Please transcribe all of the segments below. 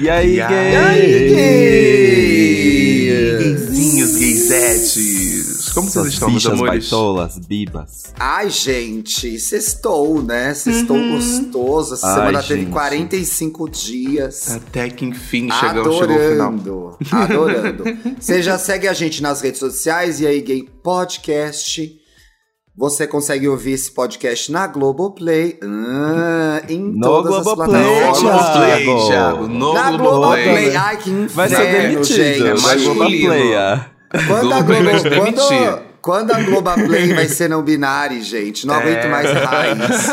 E aí, E gay? aí, Gayzinhos, gaysetes. Como vocês estão, meus amores? baitolas, bibas. Ai, gente, sextou, né? Sextou Uhum. gostoso. Essa Ai, semana teve gente. 45 dias. Até que enfim chegamos, chegou o final. Adorando, adorando. Você já segue a gente nas redes sociais e aí, Gay Podcast. Você consegue ouvir esse podcast na Globoplay. Ah, em No todas as Globoplay, No plataformas. Globoplay, Thiago. No Na Globoplay. Globoplay. Ai, que inferno, Vai ser demitido. é masculino. Globoplay. Quando a, Globoplay vai te Globo, quando, quando a Globoplay vai ser não binário, gente. Não É. aguento mais raiz.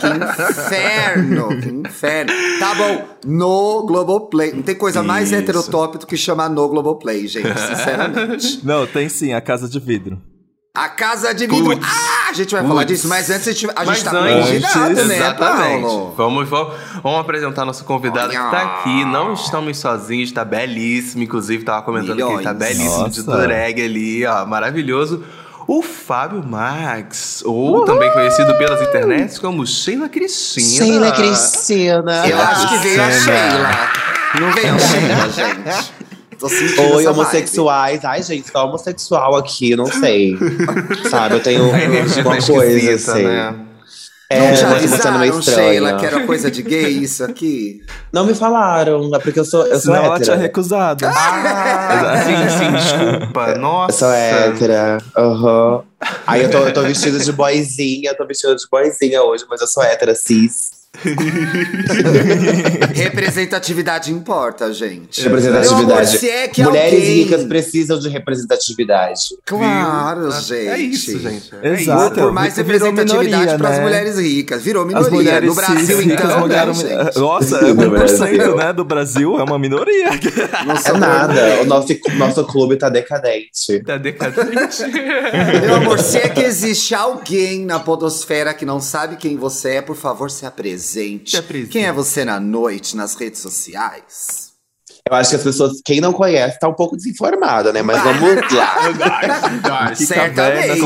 Que inferno, que inferno. Tá bom, no Globoplay. Não tem coisa mais Isso. heterotop do que chamar no Globoplay, gente, sinceramente. Não, tem sim, a Casa de Vidro. A Casa de Vidro. Puts. Ah, a gente vai falar Puts. disso, mas antes a gente, a gente tá antes, convidado, né, exatamente. Paulo? Vamos, vamos, vamos apresentar nosso convidado que tá aqui. Não estamos sozinhos, tá belíssimo. Inclusive, tava comentando que ele tá Milhões. belíssimo de Nossa. dureg ali, ó. Maravilhoso. O Fábio Max, ou também conhecido pelas internets como Sheila Cristina. Sheila Cristina. Eu acho que veio a. Sheila. Não veio a Sheila, gente. Tô sentindo Oi, essa homossexuais. Ai, gente, tá homossexual aqui, não sei. Sabe, eu tenho tá uma coisa assim. né? É, Não te meio avisaram, estranha. Sheila, que era coisa de gay isso aqui? Não me falaram, é porque eu sou, eu sou Senão ela hétera. tinha recusado. Ah, sim, sim, desculpa. Eu Nossa. sou hétera. Aham. Aí eu tô, eu tô vestida de boizinha, eu tô vestida de boizinha hoje, mas eu sou hétera cis. Representatividade importa, gente. Representatividade. Amor, se é que Mulheres alguém... ricas precisam de representatividade. Claro, Viu? gente. É isso, gente. É Exato. Por mais Virou representatividade para as né? mulheres ricas. Virou As minoria. mulheres no Brasil, então, né, mudaram- gente? Nossa, é No 1% Brasil. né, do Brasil é uma minoria. Não É sou nada, o nosso, nosso clube tá decadente. Tá decadente. Meu amor, se é que existe alguém na podosfera que não sabe quem você é, por favor, se apresente. Se apresente. Quem é você na noite, nas redes sociais? Eu acho que as pessoas, quem não conhece, tá um pouco desinformada, né? Mas vamos lá. Certamente,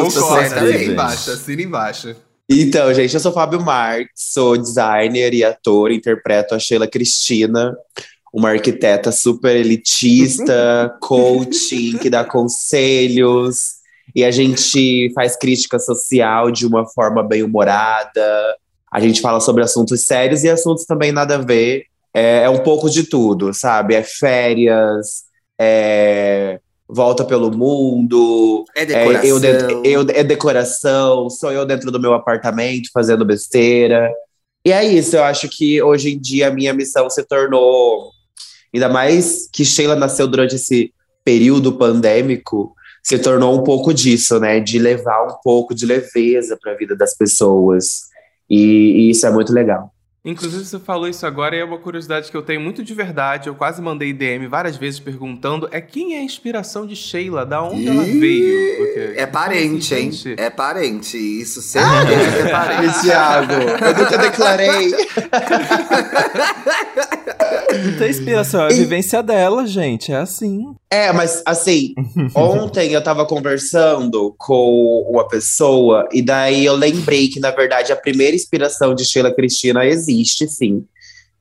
embaixo, assina embaixo. Então, gente, eu sou Fábio Marques, sou designer e ator, interpreto a Sheila Cristina, uma arquiteta super elitista, coaching, que dá conselhos, e a gente faz crítica social de uma forma bem humorada. A gente fala sobre assuntos sérios e assuntos também nada a ver. É, é um pouco de tudo, sabe? É férias, é volta pelo mundo, É é, decoração. eu dentro- eu- é decoração, sou eu dentro do meu apartamento fazendo besteira. E é isso, eu acho que hoje em dia a minha missão se tornou. Ainda mais que Sheila nasceu durante esse período pandêmico, se tornou um pouco disso, né? De levar um pouco de leveza para a vida das pessoas. E, e isso é muito legal. Inclusive, você falou isso agora e é uma curiosidade que eu tenho muito de verdade. Eu quase mandei DM várias vezes perguntando: é quem é a inspiração de Sheila? Da onde ela veio? Porque- É parente, hein? Gente, É parente. Isso certeza que é parente. Thiago, eu nunca declarei. Não tem inspiração, é a vivência dela, gente. É assim. É, mas assim, ontem eu tava conversando com uma pessoa e daí eu lembrei que, na verdade, a primeira inspiração de Sheila Cristina existe, sim.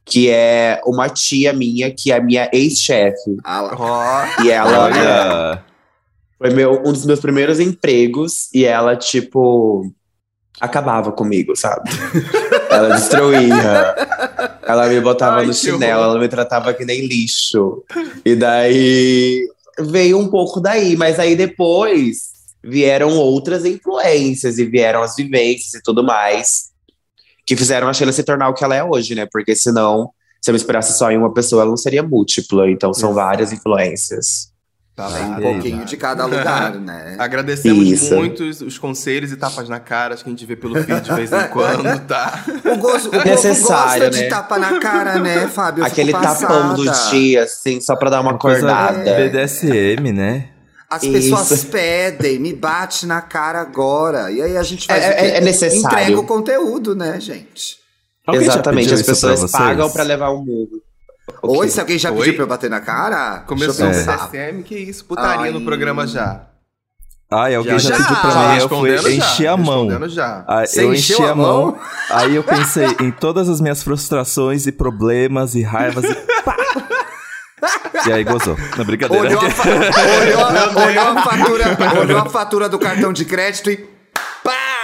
Que é uma tia minha, que é a minha ex-chefe. Ah lá. Ó, E ela Olha. foi meu, um dos meus primeiros empregos e ela, tipo, acabava comigo, sabe? ela destruía. Ela me botava Ai, no chinelo, ela me tratava que nem lixo. E daí veio um pouco daí, mas aí depois vieram outras influências e vieram as vivências e tudo mais que fizeram a Sheila se tornar o que ela é hoje, né? Porque senão, se eu me inspirasse só em uma pessoa, ela não seria múltipla. Então são várias influências. Tá um pouquinho de cada lugar, né? Agradecemos Isso. muito os- os conselhos e tapas na cara que a gente vê pelo feed de vez em quando, tá? O, gosto, o Necessário, gosta de né? tapa na cara, né, Fábio? Eu Aquele tapão do dia, assim, só pra dar uma acordada. BDSM, né? As Isso. pessoas pedem, me bate na cara agora. E aí a gente faz É- o quê? é- é necessário. Entrega o conteúdo, né, gente? Alguém Exatamente, as pra pessoas vocês? pagam pra levar um murro. O Oi, se alguém já Oi? pediu pra eu bater na cara? Começou o. CSM, que isso? Putaria Ai. no programa já. Ai, alguém já, Já. pediu pra Já mim, eu fui enchi a mão. Ah, Você eu encheu enchi a mão, mão? aí eu pensei em todas as minhas frustrações e problemas e raivas e pá, E aí gozou. Não, brincadeira. Olhou a, fa- olhou olhou a fatura, olhou a fatura do cartão de crédito e!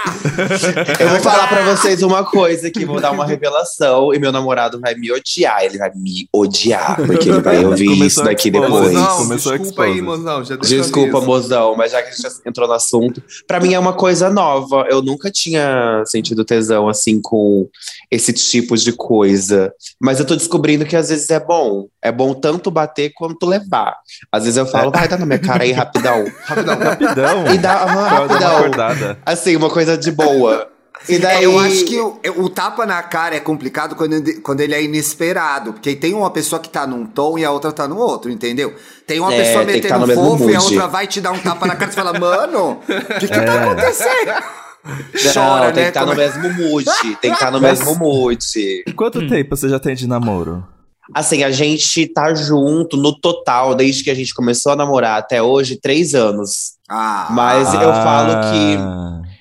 Eu vou falar pra vocês uma coisa que vou dar uma revelação e meu namorado vai me odiar. Ele vai me odiar, porque ele vai ouvir Começou isso daqui depois. Mozão, desculpa aí, mozão. Desculpa, mozão, mas já que a gente já entrou no assunto, pra mim é uma coisa nova. Eu nunca tinha sentido tesão assim com esse tipo de coisa. Mas eu tô descobrindo que às vezes é bom. É bom tanto bater quanto levar. Às vezes eu falo, vai, dá na minha cara aí rapidão. Rapidão. Rapidão. E dá, dar uma rapidão. acordada. Assim, uma coisa de boa. E daí, É, eu acho que o, o tapa na cara é complicado quando, ele- quando ele é inesperado. Porque tem uma pessoa que tá num tom e a outra tá no outro, entendeu? Tem uma É, pessoa tem que metendo tá no fofo e a outra vai te dar um tapa na cara e fala, mano, o que que É. tá acontecendo? Não, Chora, tem né? que estar no Como é- mesmo mood. Tem que estar no Mas- mesmo mood. Quanto tempo você já tem de namoro? Assim, a gente tá junto no total, desde que a gente começou a namorar até hoje, três anos. Ah, Mas eu falo que.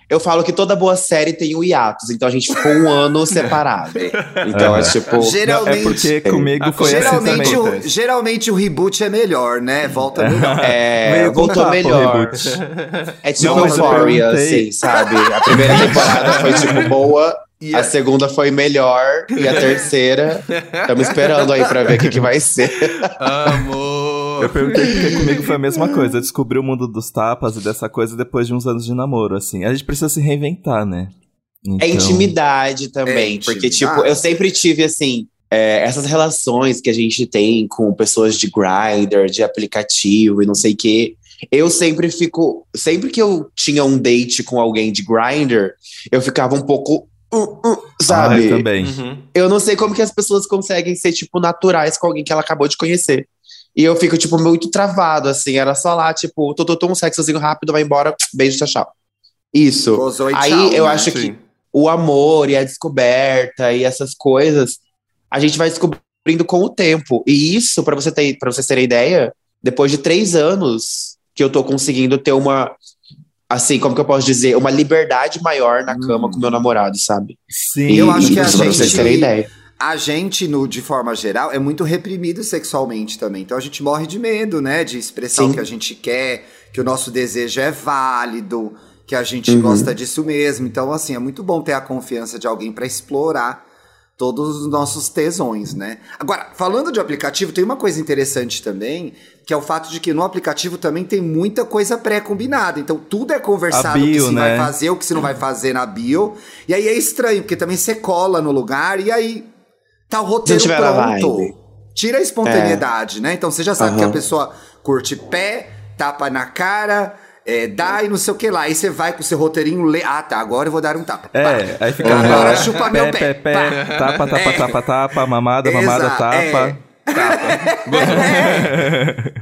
Eu falo que toda boa série tem o hiatus, então a gente ficou um ano separado. Então é tipo. Não, geralmente, é porque comigo foi assim geralmente, também. o, geralmente o reboot é melhor, né? Volta melhor. É, com voltou melhor. É tipo Não, Euphoria, assim, sabe? A primeira temporada foi tipo boa, E a a- segunda foi melhor, e a terceira. Estamos esperando aí pra ver o que, que vai ser. Amor. Eu perguntei porque comigo foi a mesma coisa. Eu descobri o mundo dos tapas e dessa coisa depois de uns anos de namoro, assim. A gente precisa se reinventar, né? É Então- intimidade também, É porque, intimidade. tipo, eu sempre tive, assim, é, essas relações que a gente tem com pessoas de grinder, de aplicativo e não sei o quê. Eu sempre fico. Sempre que eu tinha um date com alguém de grinder, eu ficava um pouco. uh, uh, Ah, sabe? eu também. Uhum. eu não sei como que as pessoas conseguem ser, tipo, naturais com alguém que ela acabou de conhecer. E eu fico, tipo, muito travado, assim. Era só lá, tipo, tô, tô, tô, um sexozinho rápido, vai embora, beijo, tchau, tchau. Isso. Gozou e Aí tchau, eu né? acho que o amor e a descoberta e essas coisas, a gente vai descobrindo com o tempo. E isso, pra você ter, para vocês terem ideia, depois de três anos que eu tô conseguindo ter uma, assim, como que eu posso dizer, uma liberdade maior na cama Hum. com meu namorado, sabe? Sim. Eu acho que a isso pra vocês gente- terem ideia. A gente, no, de forma geral, é muito reprimido sexualmente também. Então a gente morre de medo, né? De expressar Sim. o que a gente quer, que o nosso desejo é válido, que a gente Uhum. gosta disso mesmo. Então, assim, é muito bom ter a confiança de alguém pra explorar todos os nossos tesões, né? Agora, falando de aplicativo, tem uma coisa interessante também, que é o fato de que no aplicativo também tem muita coisa pré-combinada. Então, tudo é conversado A o que bio, se né? vai fazer, o que você não vai fazer na bio. E aí é estranho, porque também você cola no lugar e aí tá o roteiro pronto. Tira a espontaneidade, né? Então você já sabe que a pessoa curte pé, tapa na cara, é, dá e não sei o que lá. Aí você vai com o seu roteirinho, lê. Ah, tá, agora eu vou dar um tapa. Pá. É, aí fica Agora pé, chupa meu pé, pé. pé, pé, tapa, tapa, É. tapa, tapa, mamada, mamada, Exato, tapa.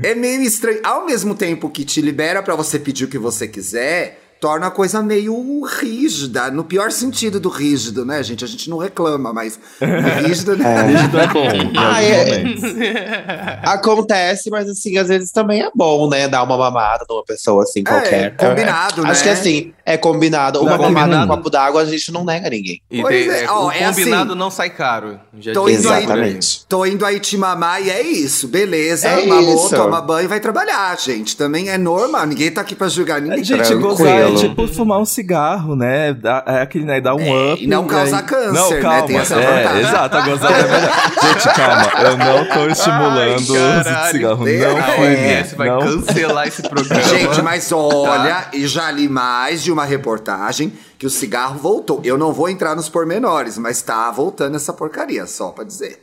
É, é meio estranho. Ao mesmo tempo que te libera pra você pedir o que você quiser, torna a coisa meio rígida. No pior sentido do rígido, né, gente? A gente não reclama, mas rígido, né? Rígido é bom. Ah, é-. Acontece, mas assim, às vezes também é bom, né? Dar uma mamada numa pessoa assim, qualquer. combinado, É, Acho né? que assim, é combinado. Uma Não, mamada combinado. no copo d'água a gente não nega ninguém. E Pois é, é, ó, o é combinado assim. não sai caro. Já Tô indo aí- Exatamente. Tô indo aí te mamar e é isso, beleza. É mamou, isso. toma banho e vai trabalhar, gente. Também é normal, ninguém tá aqui pra julgar A ninguém. gente gozar é tipo fumar um cigarro, né? Dá, é aquele, né? Dá um É, up. e não causa aí- câncer, não, né? calma. Tem essa é, vantagem. exato, a gozada é melhor. Gente, calma. Eu não tô estimulando Ai, o uso de caralho. cigarro. Deus. Não fume. OMS vai não. cancelar esse programa. Gente, mas olha, e já li mais de uma reportagem que o cigarro voltou. Eu não vou entrar nos pormenores, mas tá voltando essa porcaria, só pra dizer.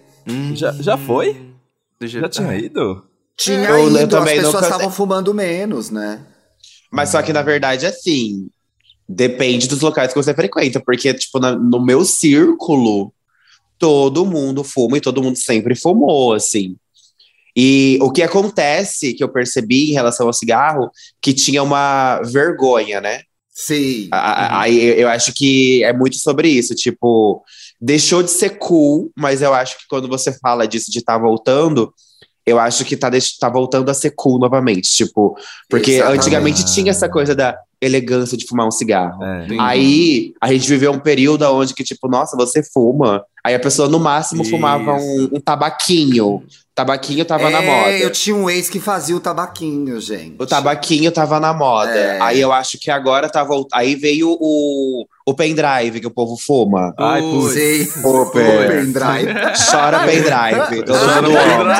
Já, já foi? Já tinha ido? Tinha Eu- eu ido, as também pessoas estavam fumando menos, né? Mas só que, na verdade, assim, depende dos locais que você frequenta. Porque, tipo, na- no meu círculo, todo mundo fuma e todo mundo sempre fumou, assim. E o que acontece, que eu percebi em relação ao cigarro, que tinha uma vergonha, né? Sim. A- a- Aí eu acho que é muito sobre isso, tipo, deixou de ser cool, mas eu acho que quando você fala disso de estar voltando, eu acho que tá, tá voltando a ser cool novamente, tipo, porque Exatamente. antigamente tinha essa coisa da elegância de fumar um cigarro. É. Aí a gente viveu um período onde que, tipo, nossa, você fuma. Aí a pessoa no máximo fumava um, Isso. um tabaquinho. tabaquinho tava na É, moda. eu tinha um ex que fazia o tabaquinho, gente. O tabaquinho tava na moda. É. Aí eu acho que agora tá voltando. Aí veio o, o pendrive que o povo fuma. Ai, putz. Sei. Pô, O pendrive. Chora pendrive. Todo Chora mundo ama.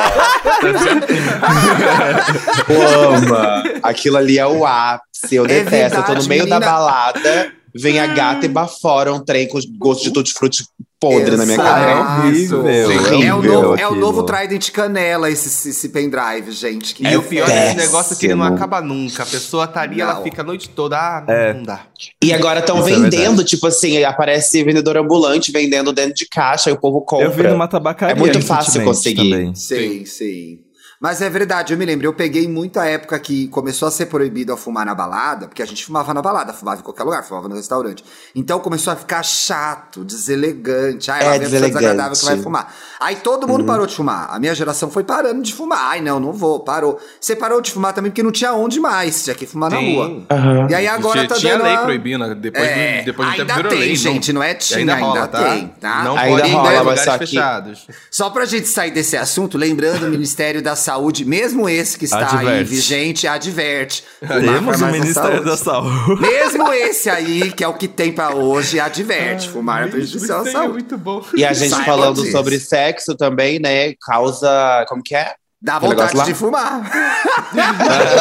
ama. Aquilo ali é o ápice. Eu É detesto. eu tô no verdade, meio da menina. balada, vem a gata e bafora um trem com gosto de tutti-frutti podre na minha Exato. cara. É horrível. É o, horrível novo, é o novo Trident Canela, esse, esse pendrive, gente. Que E o pior desse péssimo. negócio é que ele não acaba nunca. A pessoa tá ali, ela Não. fica a noite toda. Ah, É. não dá. E agora estão é vendendo, verdade. tipo assim, aparece vendedor ambulante vendendo dentro de caixa e o povo compra. Eu vi numa tabacaria É muito fácil conseguir. também. Sim, sim. Mas é verdade, eu me lembro, eu peguei muita época que começou a ser proibido a fumar na balada, porque a gente fumava na balada, fumava em qualquer lugar, fumava no restaurante. Então começou a ficar chato, deselegante. Ah, ela É, a deselegante. desagradável que vai fumar. Aí todo mundo parou de fumar. A minha geração foi parando de fumar. Ai, não, não vou, parou. Você parou de fumar também porque não tinha onde mais, tinha que fumar na Sim. rua. Aham. E aí agora tinha, tá tinha dando lei uma- proibindo, depois, É, do, depois ainda tempo virou tem, lei. gente, não é tinha, ainda, rola, tá? tem, tá? Não Ainda pode ir em rola, lugares só que- fechados. Só pra gente sair desse assunto, lembrando, o Ministério da Saúde, mesmo esse que está aí Adverte. vigente, adverte. Fumar Temos o mais na Ministério da Saúde. Mesmo esse aí, que é o que tem pra hoje, adverte. Fumar é prejudicial à aí é saúde. muito bom. E a gente Saiba falando disso. sobre sexo também, né? Causa. Como que é? Dá vontade de lá? fumar.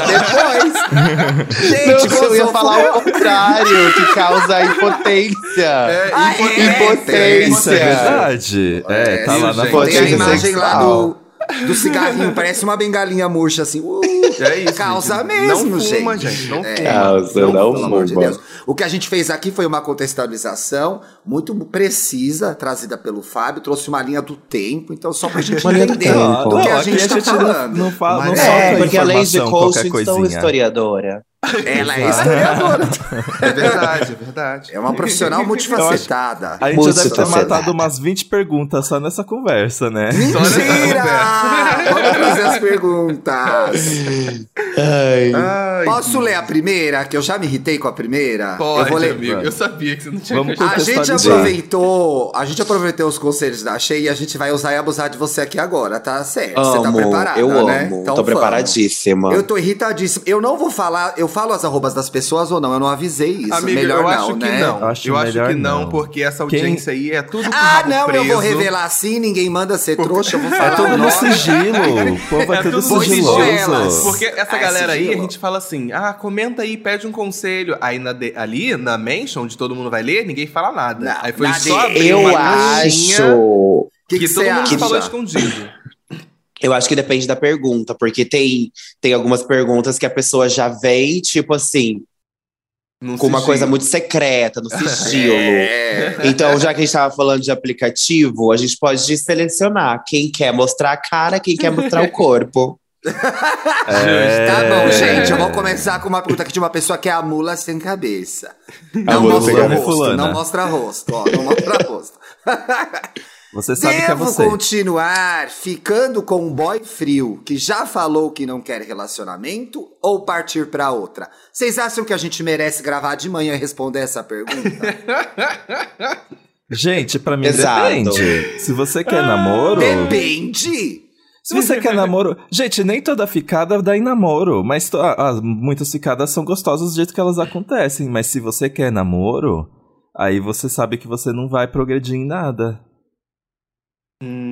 Depois. Gente, Não, eu ia falar o contrário, que causa impotência. Ah, é? impotência. É verdade. É, tá lá na foto. Tem a imagem lá sexual. do, do cigarrinho, parece uma bengalinha murcha assim. Uh, É isso. Causa gente. mesmo, não fuma, gente. gente. Não É. fuma. Causa, não pelo amor de fuma. Deus. O que a gente fez aqui foi uma contextualização muito precisa, trazida pelo Fábio, trouxe uma linha do tempo, então só pra gente do entender do que Não, a gente tá não- falando. Não, fala, não Mas solta é, porque além de informação, coach, qualquer sou coisinha. historiadora. Ela é historiadora. É verdade, é verdade. É uma profissional multifacetada. A gente Muito já deve ter matado umas 20 perguntas só nessa conversa, né? Mentira! Vamos trazer as perguntas. Ai. Ai, Posso ler a primeira? Que eu já me irritei com a primeira. Pode, eu vou ler. amigo. Eu sabia que você não tinha Vamos que A gente aproveitou, a gente aproveitou os conselhos da Shea e a gente vai usar e abusar de você aqui agora, tá certo? você tá Amo, preparada, eu né? amo. Então Tô vamos. preparadíssima. Eu tô irritadíssima. Eu não vou falar, eu falo as arrobas das pessoas ou não? Eu não avisei isso. Amigo, Melhor eu não, acho que né? não. Acho eu acho que não, não. porque essa audiência aí é tudo com Ah, rabo não, eu vou preso. revelar sim, ninguém manda ser trouxa, eu vou falar É tudo no sigilo. O povo é, É tudo tudo sigiloso. Porque essa Ah, é galera aí, a gente fala assim, ah, comenta aí, pede um conselho. Aí na de- ali, na mention, onde todo mundo vai ler, ninguém fala nada. Não, aí foi na só de- abrir Eu uma acho. Que que, que todo mundo falou escondido. Eu acho que depende da pergunta, porque tem, tem algumas perguntas que a pessoa já vem, tipo assim, Num com uma sigilo. coisa muito secreta, no sigilo. É. Então, já que a gente tava falando de aplicativo, a gente pode selecionar quem quer mostrar a cara, quem quer mostrar o corpo. É. Tá bom, gente. Eu vou começar com uma pergunta aqui de uma pessoa que é a mula sem cabeça. Não mostra rosto, não mostra rosto, ó, não mostra rosto. Você sabe que é Devo você. continuar ficando com um boy frio que já falou que não quer relacionamento ou partir pra outra? Vocês acham que a gente merece gravar de manhã e responder essa pergunta? Gente, pra mim Exato. depende. Se você quer namoro. Depende! Se você quer namoro. Gente, nem toda ficada dá em namoro. Mas to- ah, ah, muitas ficadas são gostosas do jeito que elas acontecem. Mas se você quer namoro, aí você sabe que você não vai progredir em nada.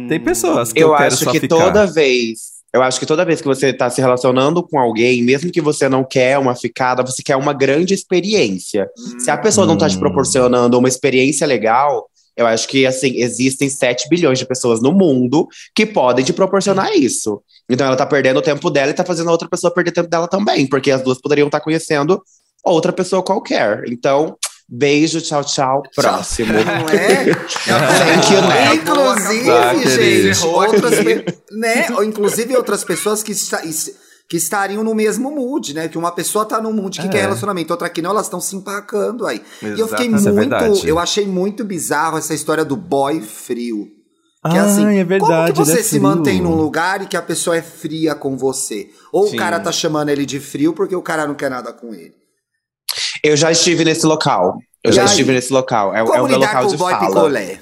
Tem pessoas que eu, Eu acho que ficar. toda vez. Eu acho que toda vez que você tá se relacionando com alguém, mesmo que você não quer uma ficada, você quer uma grande experiência. Se a pessoa não tá te Hum. proporcionando uma experiência legal, eu acho que assim, existem 7 bilhões de pessoas no mundo que podem te proporcionar isso. Então ela tá perdendo o tempo dela e tá fazendo a outra pessoa perder tempo dela também, porque as duas poderiam estar conhecendo outra pessoa qualquer. Então, beijo, tchau, tchau, próximo. Não é? Thank you, né? Inclusive, gente, outras, né? Ou inclusive outras pessoas que, está- que estariam no mesmo mood, né? Que uma pessoa tá num mood que É. quer relacionamento, outra que não, elas estão se empacando aí. E eu fiquei Exato. É muito, verdade. eu achei muito bizarro essa história do boy frio. Que Ah, assim, é verdade. como que você é se mantém num lugar e que a pessoa é fria com você? Ou Sim. o cara tá chamando ele de frio porque o cara não quer nada com ele? Eu já estive nesse local. Eu já estive nesse local. É, é o meu local de fala. picolé?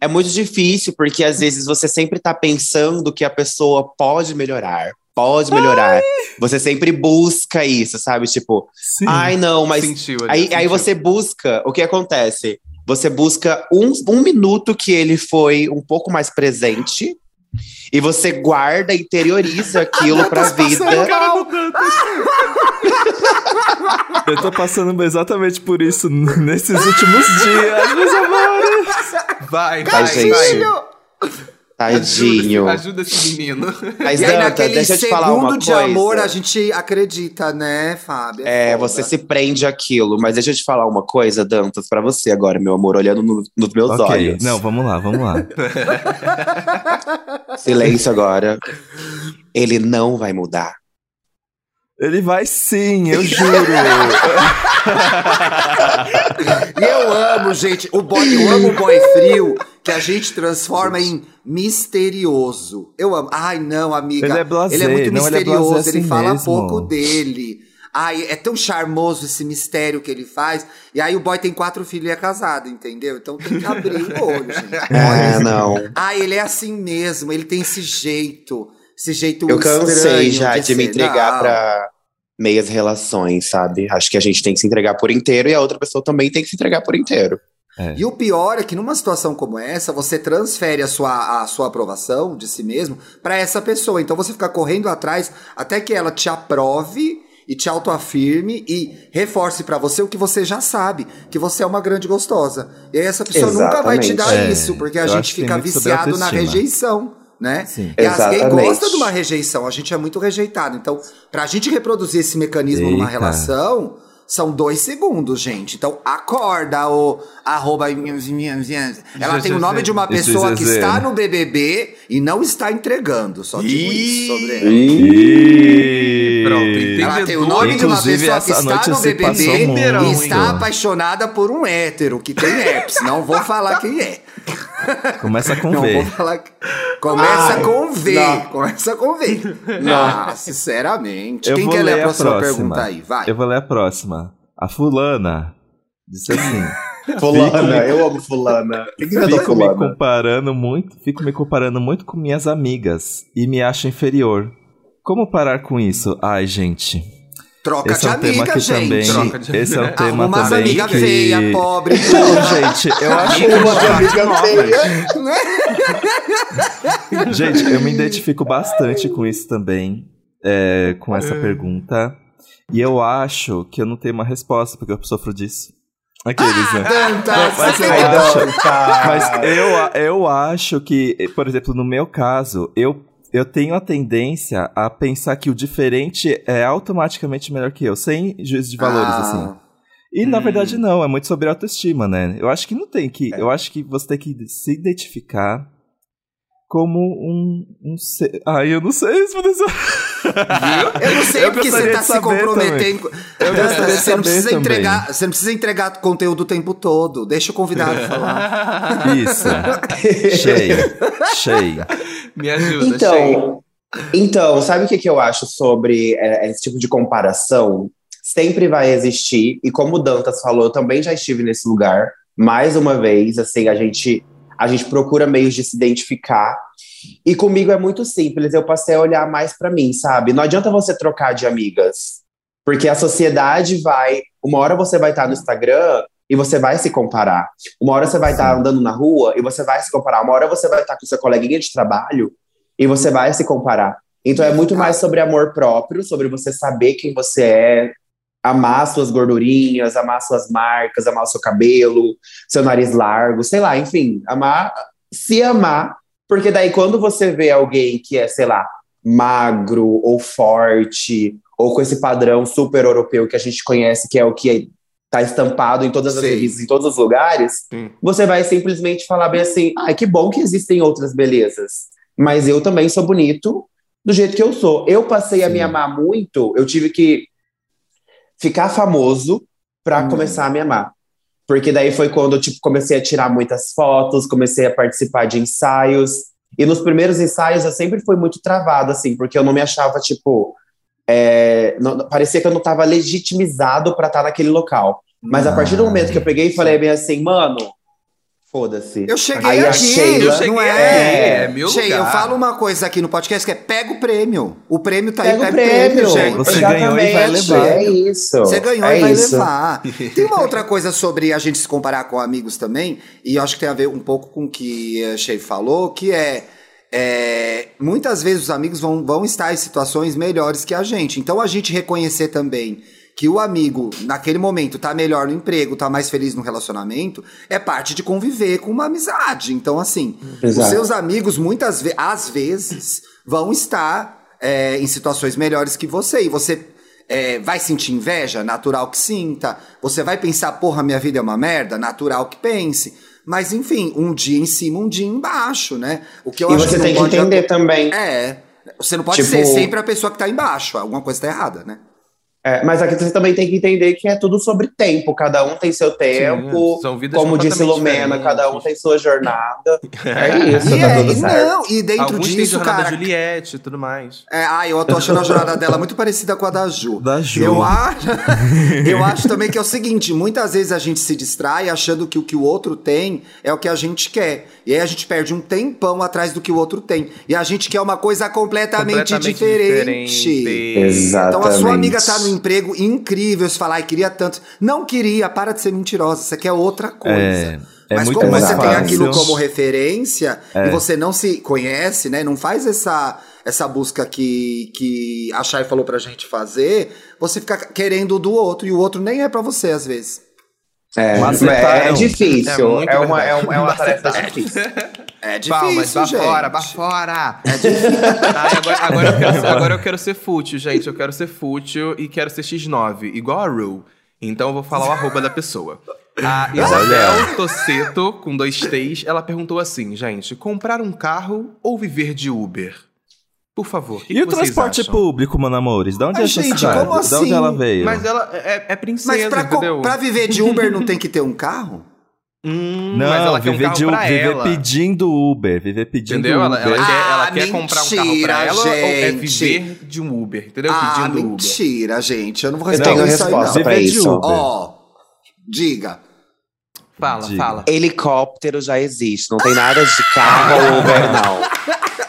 é muito difícil, porque às vezes você sempre tá pensando que a pessoa pode melhorar. Pode melhorar. Você sempre busca isso, sabe? Tipo, Sim. ai não, mas. Sentiu Aí, aí você busca, o que acontece? Você busca um, um minuto que ele foi um pouco mais presente. E você guarda, interioriza aquilo pra vida. Eu tô passando exatamente por isso nesses últimos dias, meus amores. Vai, Ai, vai, gente. vai. Tadinho. Ajuda esse menino. Mas, Danta, deixa eu te falar uma segundo de coisa. amor, a gente acredita, né, Fábio? É, foda. você se prende àquilo. Mas deixa eu te falar uma coisa, Dantas, pra você agora, meu amor, olhando no- nos meus Ok, olhos. não, vamos lá, vamos lá. Silêncio agora. Ele não vai mudar. Ele vai sim, eu juro. E eu amo, gente, o boy, eu amo o boy frio que a gente transforma em misterioso. Eu amo. Ai, não, amiga. Ele é blasé, Ele é muito não, ele é misterioso, blasé ele, assim fala mesmo. pouco dele. Ai, é tão charmoso esse mistério que ele faz. E aí o boy tem quatro filhos e é casado, entendeu? Então tem que abrir o olho, gente. É, não. Ah, ele é assim mesmo, ele tem esse jeito. Esse jeito Eu cansei estranho já de, me ser. entregar Não. pra meias relações, sabe? Acho que a gente tem que se entregar por inteiro e a outra pessoa também tem que se entregar por inteiro. E o pior é que numa situação como essa, você transfere a sua, a sua aprovação de si mesmo pra essa pessoa. Então você fica correndo atrás até que ela te aprove e te autoafirme e reforce pra você o que você já sabe, que você é uma grande gostosa. E aí essa pessoa nunca vai te dar Exatamente. É, isso, porque a eu gente fica viciado na rejeição. Né? Sim. E as gays Exatamente. gostam de uma rejeição, a gente é muito rejeitado. Então, pra gente reproduzir esse mecanismo numa Eita. relação, são dois segundos, gente. Então, acorda o arroba. Ela tem o nome de uma pessoa que está no BBB e não está entregando. Só digo isso sobre ela. Pronto, entendeu? Ela tem o nome de uma pessoa que está no BBB e está apaixonada por um hétero que tem herpes. Não vou falar quem é. Começa com Não V. vou falar. que- Começa Ai, com V. não. Começa com V. Ah, sinceramente. Eu Quem quer ler ler a próxima, próxima. pergunta aí? Vai. Eu vou ler a próxima. A fulana disse assim. Fulana, eu amo fulana. Fico me comparando muito, fico me comparando muito com minhas amigas e me acho inferior. Como parar com isso? Ai, gente. Troca Esse de é um tema amiga, que gente. também. Troca de- Esse é um tema Arruma umas também amiga que. feia, pobre. Não, gente, eu acho Uma amiga feia. que. Gente, eu me identifico bastante com isso também. é, com essa É. pergunta. E eu acho que eu não tenho uma resposta, porque eu sofro disso. Aqueles, né? Dantas, Mas eu acho-. Mas eu, eu acho que, por exemplo, no meu caso, eu, eu tenho a tendência a pensar que o diferente é automaticamente melhor que eu, sem juízo de valores, Ah, assim. E na Hum. verdade não, é muito sobre autoestima, né? Eu acho que não tem que. Eu acho que você tem que se identificar como um. um ser... Ai, eu não sei responder isso. Eu não sei Eu porque você tá de se comprometendo. De você não saber precisa também. entregar, você não precisa entregar conteúdo o tempo todo. Deixa o convidado falar. Isso. Cheio. Cheio. Me ajuda. Então, então, sabe o que, que eu acho sobre é, esse tipo de comparação? Sempre vai existir, e como o Dantas falou, eu também já estive nesse lugar. Mais uma vez, assim, a gente, a gente procura meios de se identificar. E comigo é muito simples, eu passei a olhar mais pra mim, sabe? Não adianta você trocar de amigas, porque a sociedade vai. Uma hora você vai estar no Instagram e você vai se comparar. Uma hora você vai estar andando na rua e você vai se comparar. Uma hora você vai estar com seu coleguinha de trabalho e você vai se comparar. Então é muito mais sobre amor próprio, sobre você saber quem você é, amar suas gordurinhas, amar suas marcas, amar o seu cabelo, seu nariz largo, sei lá, enfim, amar, se amar, porque daí quando você vê alguém que é, sei lá, magro ou forte, ou com esse padrão super europeu que a gente conhece, que é o que tá estampado em todas as Sei. revistas, em todos os lugares, Sim. você vai simplesmente falar bem assim: ai, que bom que existem outras belezas. Mas eu também sou bonito do jeito que eu sou. Eu passei a Sim. me amar muito, eu tive que ficar famoso para Hum. começar a me amar. Porque daí foi quando eu tipo, comecei a tirar muitas fotos, comecei a participar de ensaios. E nos primeiros ensaios eu sempre fui muito travado, assim, porque eu não me achava, tipo. é, não- parecia que eu não estava legitimizado para estar naquele local. Mas a partir do momento que eu peguei e falei bem assim, mano, Foda-se. Eu cheguei Aí a aqui, Sheila- Eu cheguei não aqui, é? é meu eu lugar. falo uma coisa aqui no podcast que é pega o prêmio. O prêmio tá aí, Pega o pega prêmio, gente. Você ganhou e vai levar. É isso. Você ganhou é e vai isso. levar. Tem uma outra coisa sobre a gente se comparar com amigos também, e eu acho que tem a ver um pouco com o que a Shea falou, que é, é, muitas vezes os amigos vão, vão estar em situações melhores que a gente. Então a gente reconhecer também que o amigo, naquele momento, tá melhor no emprego, tá mais feliz no relacionamento, é parte de conviver com uma amizade. Então, assim, Exato. os seus amigos, muitas vezes, às vezes, vão estar é, em situações melhores que você. E você é, vai sentir inveja? Natural que sinta. Você vai pensar, porra, minha vida é uma merda? Natural que pense. Mas, enfim, um dia em cima, um dia embaixo, né? O que eu E acho você não tem que entender também. É. Você não pode Tipo- ser sempre a pessoa que tá embaixo. Alguma coisa tá errada, né? É, mas aqui você também tem que entender que é tudo sobre tempo. Cada um tem seu tempo. são vidas Como disse Lumena, diferentes. cada um tem sua jornada. É isso, E, tá é, tudo e certo. não, e dentro Alguns disso, jornada cara. Juliette e tudo mais. É, ah, eu tô achando a jornada dela muito parecida com a da Ju. Da Ju. Eu acho, eu acho também que é o seguinte: muitas vezes a gente se distrai achando que o que o outro tem é o que a gente quer. E aí a gente perde um tempão atrás do que o outro tem. E a gente quer uma coisa completamente, Completamente diferente. diferente. Exatamente. Então a sua amiga tá no emprego incrível, você fala, ai, queria tanto. Não queria, para de ser mentirosa, você quer outra coisa. É, é Mas muito como mais você tem fácil. aquilo como referência É. e você não se conhece, né? Não faz essa, essa busca que, que a Chay falou pra gente fazer, você fica querendo do outro e o outro nem é pra você às vezes. É, Mas é, difícil. É muito É, uma, é, uma, é uma tarefa difícil. É difícil, Palmas, gente. fora, vá fora. Ai, agora, agora eu quero, ser- agora eu quero ser fútil, gente. Eu quero ser fútil e quero ser X9, igual a Ru. Então eu vou falar o arroba da pessoa. A Isabel Tosseto, com dois T's, ela perguntou assim, gente: comprar um carro ou viver de Uber? Por favor, que, E que o vocês transporte acham? público, mano, amores? Da onde Ai, é essa gente, cidade? como assim? onde ela veio? Mas ela é, é princesa, Mas pra, entendeu? pra viver de Uber não tem que ter um carro? Hum, Não, mas ela quer um viver, carro de, pra viver ela. pedindo Uber. Viver pedindo Entendeu? Ela, Uber. ela quer, ela Ah, quer comprar um carro mentira, pra ela ou é gente. viver de um Uber? Entendeu? ah, Pedindo Uber. mentira, gente. Eu não vou Eu responder tenho isso aí, resposta não. pra Viver de isso. Uber. Ó, diga. Fala, Diga. fala. Helicóptero já existe. Não tem nada de carro ou Uber, não.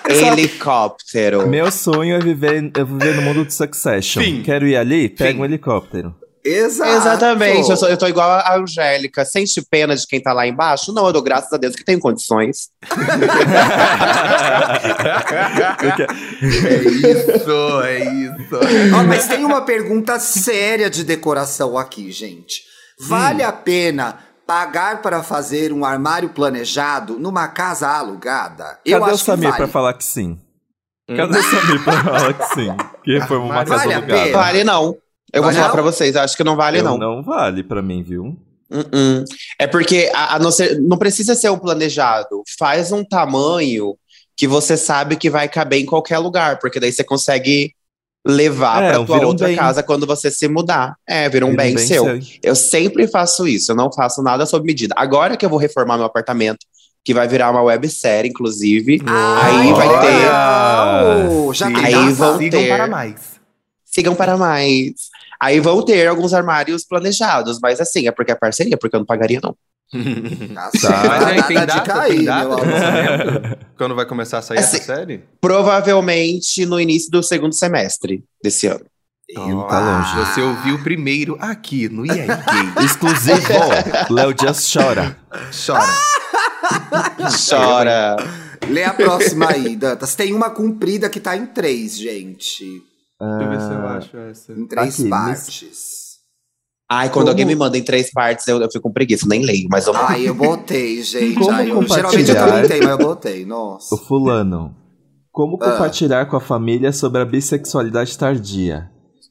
Helicóptero. Meu sonho é viver, é viver no mundo de Succession. Fim. Quero ir ali? Pega Fim. um helicóptero. Exato. Exatamente, eu, sou- eu tô igual a Angélica. Sente pena de quem tá lá embaixo? Não, eu dou graças a Deus que tenho condições. Eu É isso, é isso. Ó, mas tem uma pergunta séria de decoração aqui, gente. Vale a pena pagar para fazer um armário planejado numa casa alugada? Eu Cadê o acho que Samir vale. pra falar que sim? Cadê o Samir pra falar que sim? Que foi uma Vale casa alugada. Vale não. Eu Vale vou falar pra vocês, acho que não vale Eu não. não vale pra mim, viu? Uh-uh. É porque a, a não, ser- não precisa ser um planejado. Faz um tamanho que você sabe que vai caber em qualquer lugar, porque daí você consegue levar É, pra um- tua um outra bem. casa quando você se mudar. É, vira um Vira bem, seu. Eu sempre faço isso, eu não faço nada sob medida. Agora que eu vou reformar meu apartamento, que vai virar uma websérie, inclusive, aí vai ter. Já Aí vão Sigam ter. para mais. Sigam para mais. Aí vão ter alguns armários planejados, mas assim, é porque é parceria, porque eu não pagaria, não. Tá Tá. certo. Mas aí, tem data, de cair, tem data? Quando vai começar a sair Assim, essa série? Provavelmente no início do segundo semestre desse ano. Não, tá longe. Você ouviu primeiro aqui no EA Gay. Exclusivo. Léo Just chora. Chora. Chora. Lê a próxima aí, Dantas. Tem uma comprida que tá em três, gente. Deixa eu ver se eu acho essa. Em três Aqui, partes. Ai, quando Como- alguém me manda em três partes, eu, eu fico com preguiça, nem leio, mas eu Ai, eu botei, gente. Como Ai, eu, geralmente eu tenho, mas eu botei. Nossa. O fulano. Como Ah. compartilhar com a família sobre a bissexualidade tardia?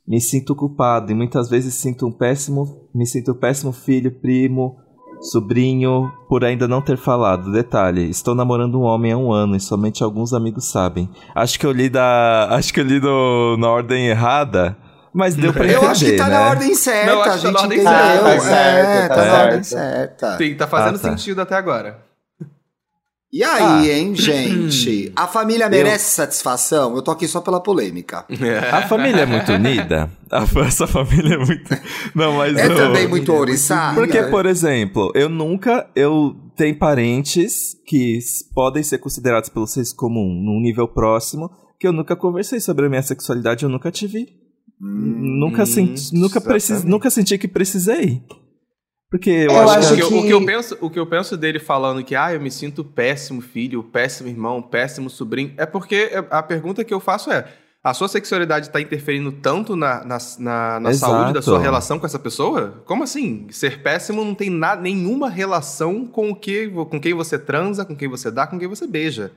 Me sinto culpado e muitas vezes sinto um péssimo, me sinto um péssimo filho, primo, sobrinho, por ainda não ter falado. Detalhe, estou namorando um homem há um ano e somente alguns amigos sabem. Acho que eu li da, acho que eu li no- na ordem errada, mas deu pra entender, Eu acho que tá né? na ordem certa, Não, acho que tá gente na ordem entendeu. certa. Tá é, certo, tá tá na ordem certo. certa. Sim, tá fazendo Ah, tá. sentido até agora. E aí, Ah. hein, gente? A família merece satisfação? Eu tô aqui só pela polêmica. A família é muito unida. A- essa família é muito. Não, mas. É eu- também muito ouriçada. Porque, por exemplo, eu nunca. Eu tenho parentes que podem ser considerados pelo senso comum num nível próximo, que eu nunca conversei sobre a minha sexualidade, eu nunca tive. nunca, senti, nunca, precis, exatamente. nunca senti que precisei. Porque eu, Eu acho, acho que. o, que, o que eu penso, o que eu penso dele falando que ah, eu me sinto péssimo filho, péssimo irmão, péssimo sobrinho, é porque a pergunta que eu faço é: a sua sexualidade está interferindo tanto na, na, na, na saúde da sua relação com essa pessoa? Como assim? Ser péssimo não tem nada, nenhuma relação com o que, com quem você transa, com quem você dá, com quem você beija.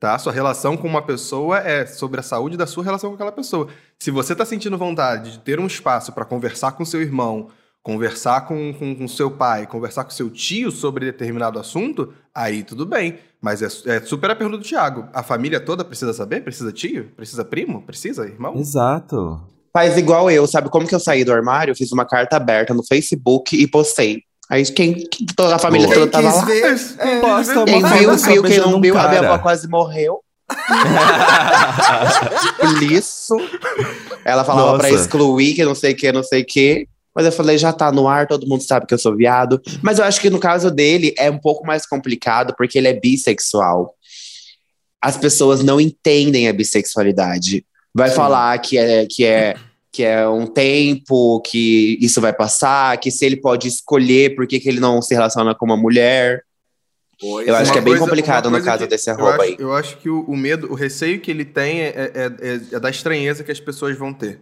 Tá? Sua relação com uma pessoa é sobre a saúde da sua relação com aquela pessoa. Se você está sentindo vontade de ter um espaço para conversar com seu irmão, conversar com, com, com seu pai, conversar com seu tio sobre determinado assunto, aí tudo bem. Mas é, é super a pergunta do Thiago. A família toda precisa saber? Precisa tio? Precisa primo? Precisa irmão? Exato. Faz igual eu, sabe como que eu saí do armário? Eu fiz uma carta aberta no Facebook e postei. Aí quem, quem- toda a família Boa. toda tava lá. ver. É, Posta uma Quem viu, viu. Quem não viu, a minha cara. avó quase morreu. Isso. Ela falava Nossa. pra excluir, que não sei o que, não sei o que. Mas eu falei, já tá no ar, todo mundo sabe que eu sou viado. Mas eu acho que no caso dele é um pouco mais complicado, porque ele é bissexual. As pessoas não entendem a bissexualidade. Vai falar que é, que é que é um tempo, que isso vai passar, que se ele pode escolher por que que ele não se relaciona com uma mulher. Pois Eu acho Uma que é bem coisa- complicado no caso que desse eu arroba acho, aí. Eu acho que o, o medo, o receio que ele tem é, é- é- é da estranheza que as pessoas vão ter.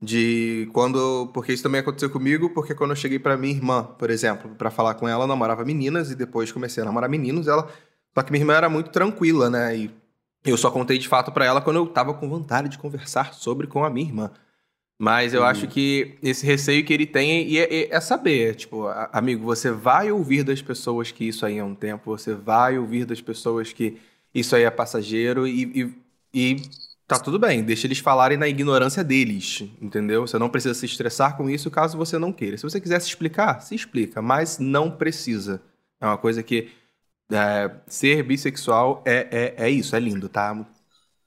De quando. Porque isso também aconteceu comigo, porque quando eu cheguei pra minha irmã, por exemplo, pra falar com ela, eu namorava meninas e depois comecei a namorar meninos. Ela. Só que minha irmã era muito tranquila, né? E eu só contei de fato pra ela quando eu tava com vontade de conversar sobre com a minha irmã. Mas eu acho que esse receio que ele tem é, é- é saber, tipo, a- amigo, você vai ouvir das pessoas que isso aí é um tempo, você vai ouvir das pessoas que isso aí é passageiro e, e, e tá tudo bem, deixa eles falarem na ignorância deles, entendeu? Você não precisa se estressar com isso caso você não queira. Se você quiser se explicar, se explica, mas não precisa. É uma coisa que é, ser bissexual é, é, é isso, é lindo, tá?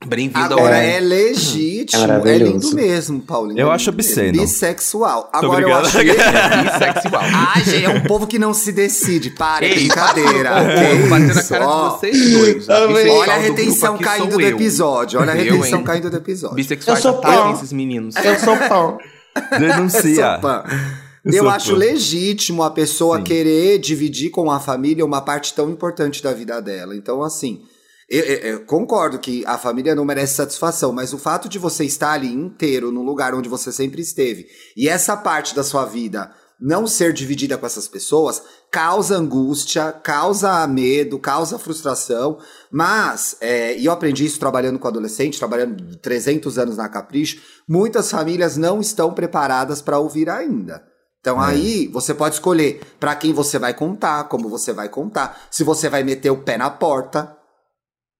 Bem-vindo ao Agora É. é legítimo, É é, lindo mesmo, Paulinho. Eu é acho mesmo. obsceno. Bissexual. Agora eu acho legítimo. bissexual. Ai, gente, é um povo que não se decide. Para, é Ei, brincadeira. Vou Que bater na isso, cara de vocês dois. Bissexual Olha a retenção caindo do eu. episódio. Olha a Eu, retenção caindo do episódio. Bissexuais Eu sou pão. esses meninos. Eu sou pão. Denuncia. Eu Eu sou acho fã. legítimo a pessoa Sim. querer dividir com a família uma parte tão importante da vida dela. Então, assim, eu, eu- eu concordo que a família não merece satisfação, mas o fato de você estar ali inteiro, num lugar onde você sempre esteve, e essa parte da sua vida não ser dividida com essas pessoas, causa angústia, causa medo, causa frustração. Mas, é, e eu aprendi isso trabalhando com adolescente, trabalhando 300 anos na Capricho, muitas famílias não estão preparadas para ouvir ainda. Então aí você pode escolher para quem você vai contar, como você vai contar, se você vai meter o pé na porta,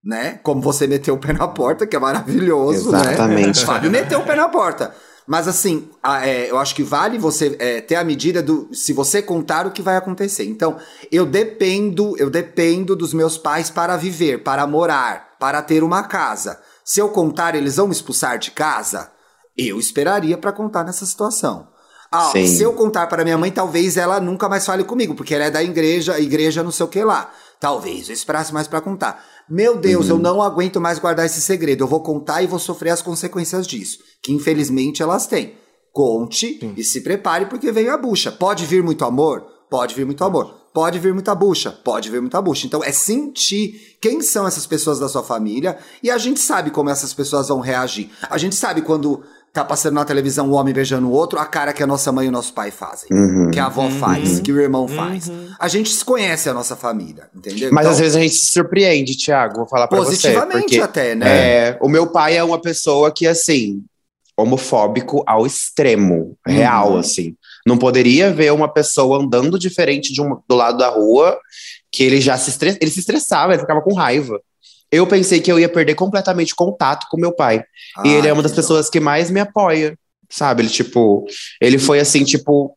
né? Como você meteu o pé na porta, que é maravilhoso, né? Exatamente. Fábio meteu o pé na porta. Mas assim, a- é, eu acho que vale você é, ter a medida do se você contar o que vai acontecer. Então, eu dependo, eu dependo dos meus pais para viver, para morar, para ter uma casa. Se eu contar, eles vão me expulsar de casa? Eu esperaria para contar nessa situação. Ah, se eu contar para minha mãe, talvez ela nunca mais fale comigo, porque ela é da igreja, igreja não sei o que lá. Talvez eu esperasse mais para contar. Meu Deus, eu não aguento mais guardar esse segredo. Eu vou contar e vou sofrer as consequências disso, que infelizmente elas têm. Conte e se prepare porque veio a bucha. Pode vir muito amor? Pode vir muito amor. Pode vir muita bucha? Pode vir muita bucha. Então é sentir quem são essas pessoas da sua família e a gente sabe como essas pessoas vão reagir. A gente sabe quando tá passando na televisão um homem beijando o outro, a cara que a nossa mãe e o nosso pai fazem. Uhum. Que a avó faz, que o irmão faz. A gente conhece a nossa família, entendeu? Mas Então, às vezes a gente se surpreende, Thiago. Vou falar pra você. positivamente até, né? é, o meu pai é uma pessoa que, assim, homofóbico ao extremo, Uhum. real, assim. Não poderia ver uma pessoa andando diferente de um, do lado da rua que ele já se, estre- ele se estressava, ele ficava com raiva. Eu pensei que eu ia perder completamente contato com meu pai. e ele é Ai, uma das pessoas que mais me apoia, sabe? Ele, tipo, ele foi assim, tipo,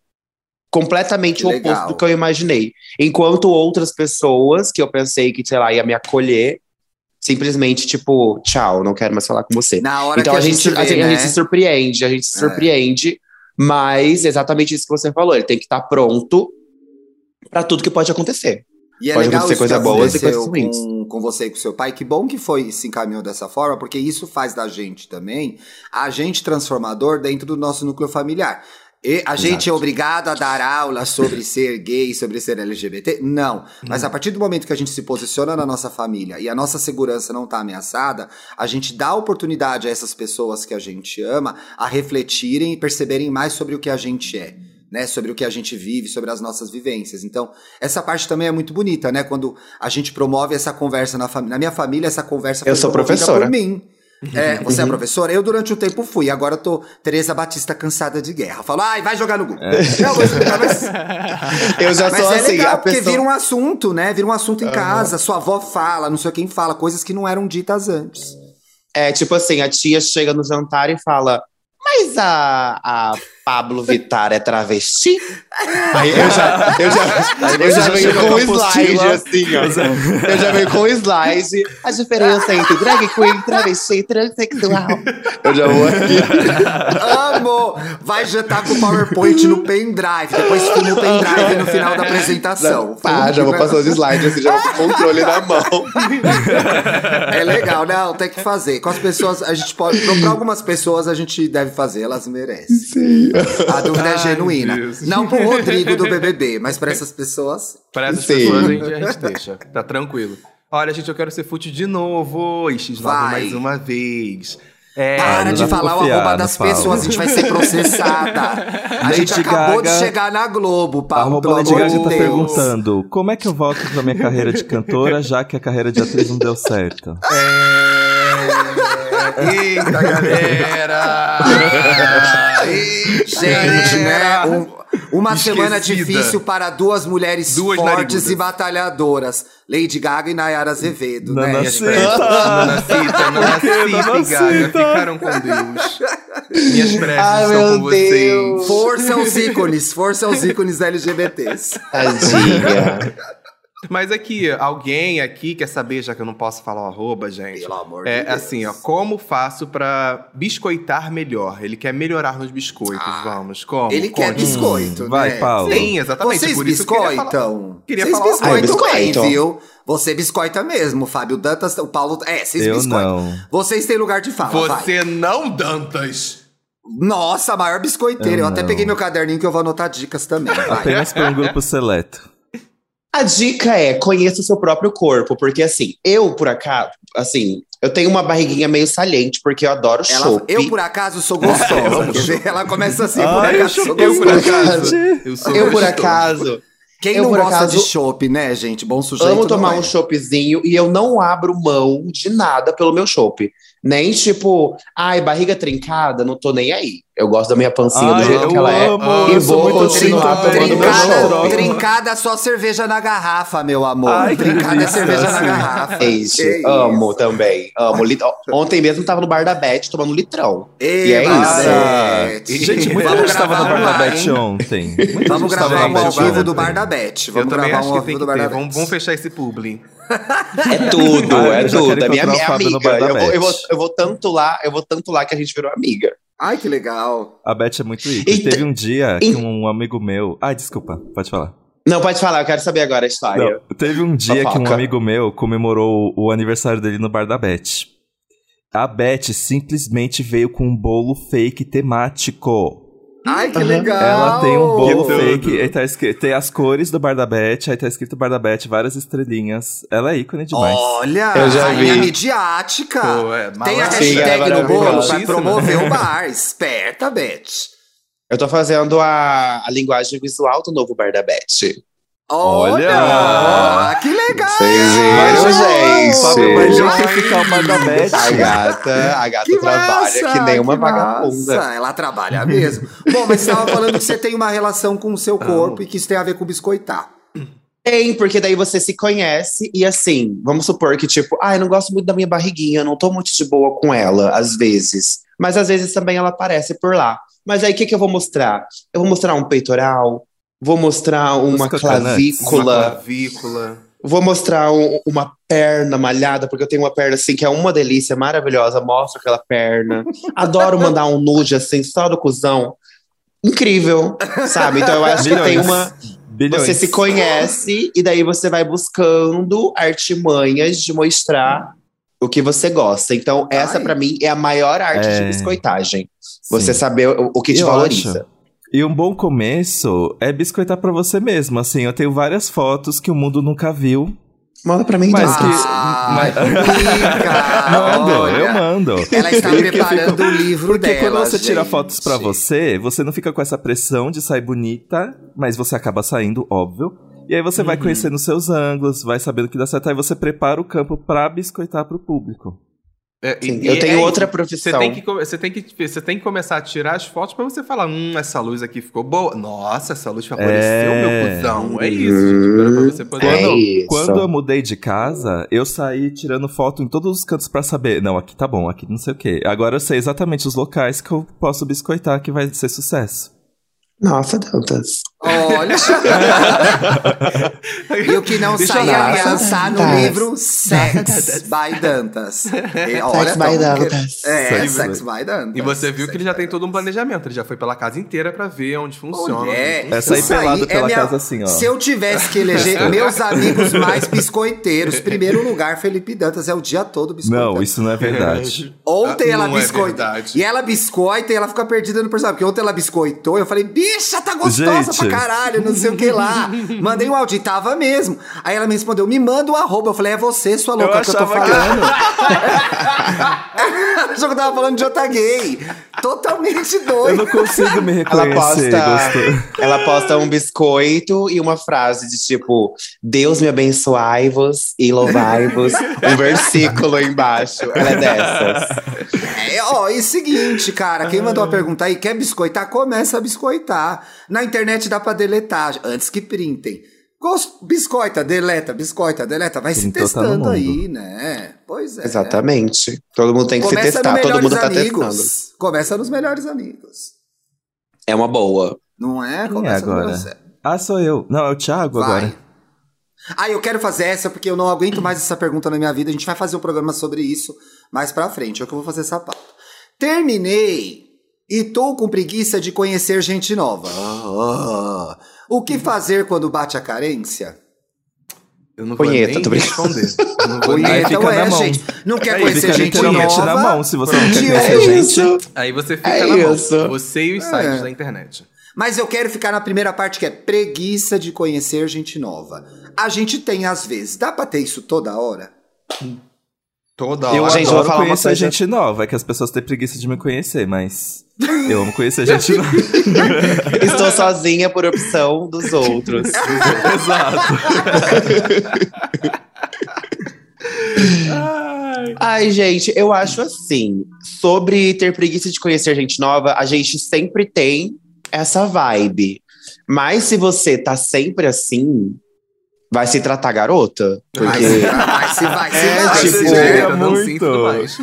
completamente o oposto do que eu imaginei. Enquanto outras pessoas que eu pensei que, sei lá, ia me acolher, simplesmente, tipo, tchau, não quero mais falar com você. Na hora Então que a, gente, vê, a né? gente se surpreende, a gente se É. surpreende, mas exatamente isso que você falou, ele tem que estar pronto pra tudo que pode acontecer. E é Pode legal acontecer coisa boas e coisas ruins. com, com você e com seu pai. Que bom que foi se encaminhou dessa forma, porque isso faz da gente também agente transformador dentro do nosso núcleo familiar. E a gente é obrigado a dar aula sobre ser gay, sobre ser LGBT? Não. Mas a partir do momento que a gente se posiciona na nossa família e a nossa segurança não está ameaçada, a gente dá oportunidade a essas pessoas que a gente ama a refletirem e perceberem mais sobre o que a gente é. Né, sobre o que a gente vive, sobre as nossas vivências. Então, essa parte também é muito bonita, né? Quando a gente promove essa conversa na família. Na minha família, essa conversa Eu foi sou promovida professora. por mim. É, você é professora? Eu, durante um tempo, fui. Agora eu tô Tereza Batista cansada de guerra. Falo, ai, vai jogar no Google. Não, vou explicar, mas, Eu já mas sou é assim, legal, a porque pessoa... vira um assunto, né? Vira um assunto em casa. Sua avó fala, não sei quem fala, coisas que não eram ditas antes. É tipo assim, a tia chega no jantar e fala: Mas a, a Pablo Vittar é travesti? Aí eu já, eu já, eu já venho com um slide assim, ó. Eu já venho com um slide. A diferença entre drag queen, travesti e transexual. Eu já vou aqui. Amo! Vai jantar com o PowerPoint no pendrive. Depois filma o pendrive no final da apresentação. Tá, já vou passando os slides assim, já vou com o controle na mão. É legal, não, tem que fazer. Com as pessoas, a gente pode. Para algumas pessoas, a gente deve fazer, elas merecem. Sim. A dúvida é Ai, genuína. Deus. Não pro Rodrigo do BBB, mas para essas pessoas. Para essas Sim. pessoas a gente, a gente deixa. Tá tranquilo. Olha, gente, eu quero ser fútil de novo. E X9 Vai. mais uma vez. É, Para de falar o confiar, arroba não das fala. pessoas, a gente vai ser processada. A Lady gente acabou de Gaga- chegar na Globo, Paulo. Arroba pelo Lady Gaga de tá perguntando como é que eu volto pra minha carreira de cantora, já que a carreira de atriz não deu certo. É... Eita, galera! Eita, Gente, né? galera! um- uma semana Esquecida. difícil para duas mulheres Duas fortes narigudas. e batalhadoras. Lady Gaga e Nayara Azevedo, né? Nana gente? Cita. Nanacita, Nanacita e Nanacita? Gaga ficaram com Deus. Minhas preces Ai, estão com vocês. Deus. Força aos ícones, força aos ícones LGBTs. Tadinha. Mas aqui, alguém aqui quer saber, já que eu não posso falar o arroba, gente. Pelo amor de É Deus. assim, ó, como faço pra biscoitar melhor? Ele quer melhorar nos biscoitos, Ah, vamos. Como? Ele quer Conte. biscoito, Hum, vai, né? Paulo. Sim, exatamente. Vocês por isso eu queria falar- biscoitam? queria Vocês falar o biscoitam bem, Biscoito. viu? Você biscoita mesmo, Fábio Dantas, o Paulo... É, vocês Eu biscoitam. não. Vocês têm lugar de fala, vai. Você não, Dantas! Nossa, a maior biscoiteira. Eu, Eu até peguei meu caderninho que eu vou anotar dicas também. Vai. Apenas para um grupo seleto. A dica é conheça o seu próprio corpo, porque assim, eu por acaso, assim, eu tenho uma barriguinha meio saliente, porque eu adoro Ela, chopp. eu, por acaso, sou gostosa. Ela começa assim, por Ai, acaso, eu sou Eu, por gostosa. acaso. Eu sou Eu, por acaso, Quem eu, não gosta acaso, de chopp, né, gente? Bom sujeito amo tomar é. um choppzinho e eu não abro mão de nada pelo meu chopp. Nem tipo, ai, barriga trincada, não tô nem aí. Eu gosto da minha pancinha do Ai, jeito eu que ela é. amo, e vou continuar tomando também. meu Trincada, chopp. trincada só cerveja na garrafa, meu amor. Ai, trincada é cerveja na assim. garrafa. Gente, Que amo isso. também. Amo. Lit- Ontem mesmo tava no bar da Beth tomando litrão. Ei, E é Beth. Gente, muita gente tava no bar da Beth ontem. Vamos gravar no um ao vivo do bar da Beth. Vamos gravar um ao vivo do bar da Vamos, Beth. vamos fechar esse publi. É tudo, é tudo. É minha, minha amiga. Eu vou, eu, vou, eu vou tanto lá, eu vou tanto lá que a gente virou amiga. Ai, que legal. A Beth é muito ícone. Eita. Teve um dia que um amigo meu. Ai, desculpa, pode falar. Não, pode falar, eu quero saber agora a história. Não, teve um dia que um Fofoca. amigo meu comemorou o aniversário dele no bar da Beth. A Beth simplesmente veio com um bolo fake temático. Ai, que legal. Ela tem um bolo fake, aí tá escrito, tem as cores do bar da Beth, aí tá escrito bar da Beth, várias estrelinhas. Ela é ícone demais. Olha, Eu já rainha vi. midiática. Pô, é, Tem a ela é hashtag no bolo pra promover o bar. Esperta, Beth. Eu tô fazendo a, a linguagem visual do novo bar da Beth. Olha! Olha! Que legal! Vocês viram, gente? Gentrificar o bar da Beth. A gata, a gata Que trabalha massa, que nem uma que vagabunda. massa. Ela trabalha mesmo. Bom, mas você estava falando que você tem uma relação com o seu corpo e que isso tem a ver com biscoitar. Tem, porque daí você se conhece e assim, vamos supor que tipo, ah, eu não gosto muito da minha barriguinha, eu não tô muito de boa com ela, às vezes. Mas às vezes também ela aparece por lá. Mas aí o que, que eu vou mostrar? Eu vou mostrar um peitoral, Vou mostrar uma coconuts. Uma clavícula. clavícula. Vou mostrar um- uma perna malhada, porque eu tenho uma perna assim que é uma delícia, maravilhosa. Mostro aquela perna. Adoro mandar um nude assim, só do cuzão. Incrível, sabe? Então eu acho que tem uma. Bilhões. Você se conhece e daí você vai buscando artimanhas de mostrar o que você gosta. Então, essa pra mim é a maior arte É. de biscoitagem. Sim. Você saber o, o que te Eu valoriza. acho. E um bom começo é biscoitar pra você mesmo. Assim, eu tenho várias fotos que o mundo nunca viu. Manda pra mim, Mas Jessica. que- Ah, mas- Mando, olha. eu mando. Ela está Porque preparando fica- o livro Porque dela, quando você tira gente. fotos pra você, você não fica com essa pressão de sair bonita, mas você acaba saindo, óbvio. E aí você vai Uhum. conhecendo os seus ângulos, vai sabendo que dá certo, aí você prepara o campo pra biscoitar pro público. É, Sim, e- eu tenho é outra profissão. Você tem, que, você, tem que, você tem que começar a tirar as fotos pra você falar: hum, essa luz aqui ficou boa. Nossa, essa luz favoreceu É. meu cuzão. É isso, gente. Você poder. É Quando, isso. quando eu mudei de casa, eu saí tirando foto em todos os cantos pra saber, não, aqui tá bom, aqui não sei o quê. Agora eu sei exatamente os locais que eu posso biscoitar que vai ser sucesso. Nossa, Dantas. Olha. e o que não Deixa sai eu é dar. aliançar no Dantas. livro Sex by Dantas. E, olha, Sex by Dantas. É, Sex by Dantas. E você viu que ele já tem todo um planejamento. Ele já foi pela casa inteira pra ver onde funciona. Mulher, onde Essa aí isso pelado é pela minha- casa assim, ó. Se eu tivesse que eleger meus amigos mais biscoiteiros, primeiro lugar, Felipe Dantas é o dia todo biscoitando. Não, isso não é verdade. Ontem Ah, ela não é biscoita. verdade. e ela biscoita e ela fica perdida no personagem. Porque ontem ela biscoitou eu falei, bicha, tá gostosa Gente. pra caralho, não sei o que lá. Mandei um áudio, e tava mesmo. Aí ela me respondeu, me manda o arroba. Eu falei, é você, sua louca, que eu tô achava que falando. Achou que eu tava falando de outra gay. Totalmente Eu doido. não consigo me Ela reconhecer. posta, gostou. ela posta um biscoito e uma frase de tipo: Deus me abençoai-vos e louvai-vos. um versículo embaixo. Ela é dessas. É, ó, e seguinte, cara, quem mandou a pergunta aí, quer biscoitar? Começa a biscoitar. Na internet dá pra deletar, antes que printem. Biscoita, deleta, biscoita, deleta. Vai se tá testando aí, né? Pois é. Exatamente. Todo mundo tem que Começa se testar. Todo mundo tá testando. amigos. Começa nos melhores amigos. É uma boa. Não é? É Começa no agora? Ah, sou eu. Não, é o Thiago Vai. agora. Ah, eu quero fazer essa porque eu não aguento mais essa pergunta na minha vida. A gente vai fazer um programa sobre isso mais pra frente. É o que eu vou fazer essa pauta. Terminei e tô com preguiça de conhecer gente nova. Ah, o que fazer quando bate a carência? Eu não vou Punheta, nem responder. Eu não vou nem- fica na ué, mão. gente. Não quer Aí conhecer gente nova? na mão, se você não quer conhecer É gente. Aí você fica É na mão. isso. Você e os É. sites da internet. Mas eu quero ficar na primeira parte que é preguiça de conhecer gente nova. A gente tem às vezes. Dá pra ter isso toda hora? Toda Eu hora. Gente, eu vou adoro falar uma conhecer coisa- gente nova. É que as pessoas têm preguiça de me conhecer, mas... Eu amo conhecer gente nova. Estou sozinha por opção dos outros. Exato. Ai, gente, eu acho assim. Sobre ter preguiça de conhecer gente nova, a gente sempre tem essa vibe. Mas se você tá sempre assim, vai se tratar garota. Vai Porque se vai, se vai, se É, vai. tipo, se não muito. sinto mais.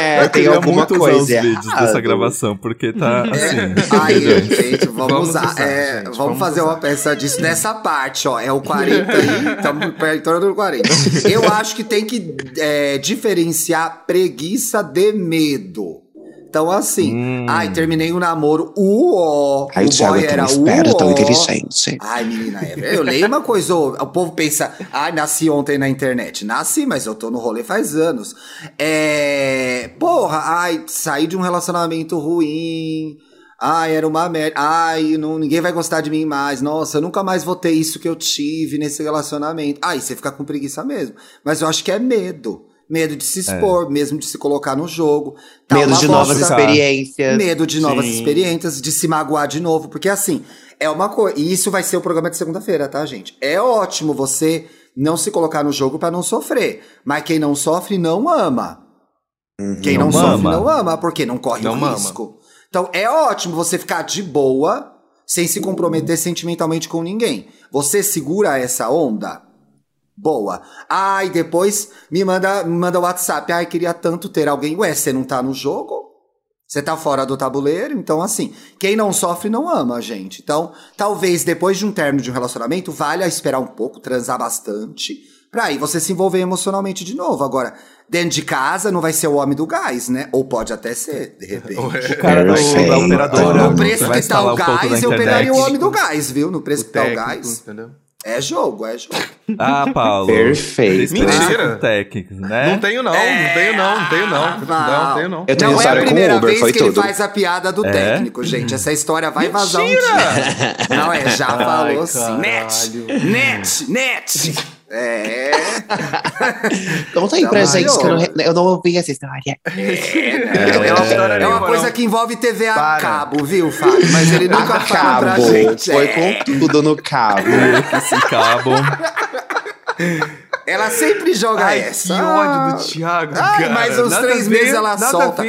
é, Eu tem alguma muito usar os coisa vídeos dessa gravação, porque tá assim. Aí, gente, vamos, Vamos usar. usar, é, gente, vamos, vamos fazer usar. uma peça disso nessa parte, ó. É o 40 aí, estamos perto do 40. Eu acho que tem que é, diferenciar preguiça de medo. Então, assim, Hum. ai, terminei o namoro, uó. Ai, o Thiago, boy era esperto, tão uó. inteligente. Ai, menina, é, eu leio uma coisa, o povo pensa, ai, nasci ontem na internet. Nasci, mas eu tô no rolê faz anos. É. Porra, ai, saí de um relacionamento ruim. Ai, era uma merda. Ai, não, ninguém vai gostar de mim mais. Nossa, eu nunca mais vou ter isso que eu tive nesse relacionamento. Ai, você fica com preguiça mesmo. Mas eu acho que é medo. Medo de se expor, mesmo de se colocar no jogo. Tá Medo de novas experiências. Medo de novas Sim. experiências, de se magoar de novo. Porque assim, é uma coisa. E isso vai ser o programa de segunda-feira, tá, gente? É ótimo você não se colocar no jogo pra não sofrer. Mas quem não sofre não ama. Quem não, Não sofre mama. não ama, porque não corre Não o risco. Então é ótimo você ficar de boa, sem se comprometer sentimentalmente com ninguém. Você segura essa onda? Boa. Ai, depois me manda, me manda WhatsApp. Ai, queria tanto ter alguém. Ué, você não tá no jogo? Você tá fora do tabuleiro, então assim, quem não sofre não ama, gente. Então, talvez depois de um término de um relacionamento, valha esperar um pouco, transar bastante, pra aí você se envolver emocionalmente de novo. Agora, dentro de casa não vai ser o homem do gás, né? Ou pode até ser, de repente. O cara do, da operadora. No preço que tá o um gás, da eu pegaria o homem do gás, viu? No preço que tá o gás. entendeu? É jogo, é jogo. Ah, Paulo. Perfeito. Mentira. Com técnicos, né? Não tenho não, não tenho não, não tenho não. Não, não tenho não. Eu tenho não é a com primeira Uber, vez foi que ele tudo. faz a piada do É? técnico, gente. Essa história vai vazar um dia. Não, é, já falou sim. Net, net, net. É. Conta aí Não, pra gente, que eu não, eu- não ouvi essa história. É, uma história é uma coisa que envolve TV a Para. cabo, viu, Fábio? Mas ele nunca fala pra gente. Foi É. com tudo no cabo. Esse cabo. Ela sempre joga Ai, essa. que ódio do Thiago, Ai, cara. mas uns Nada três a ver, meses ela a solta.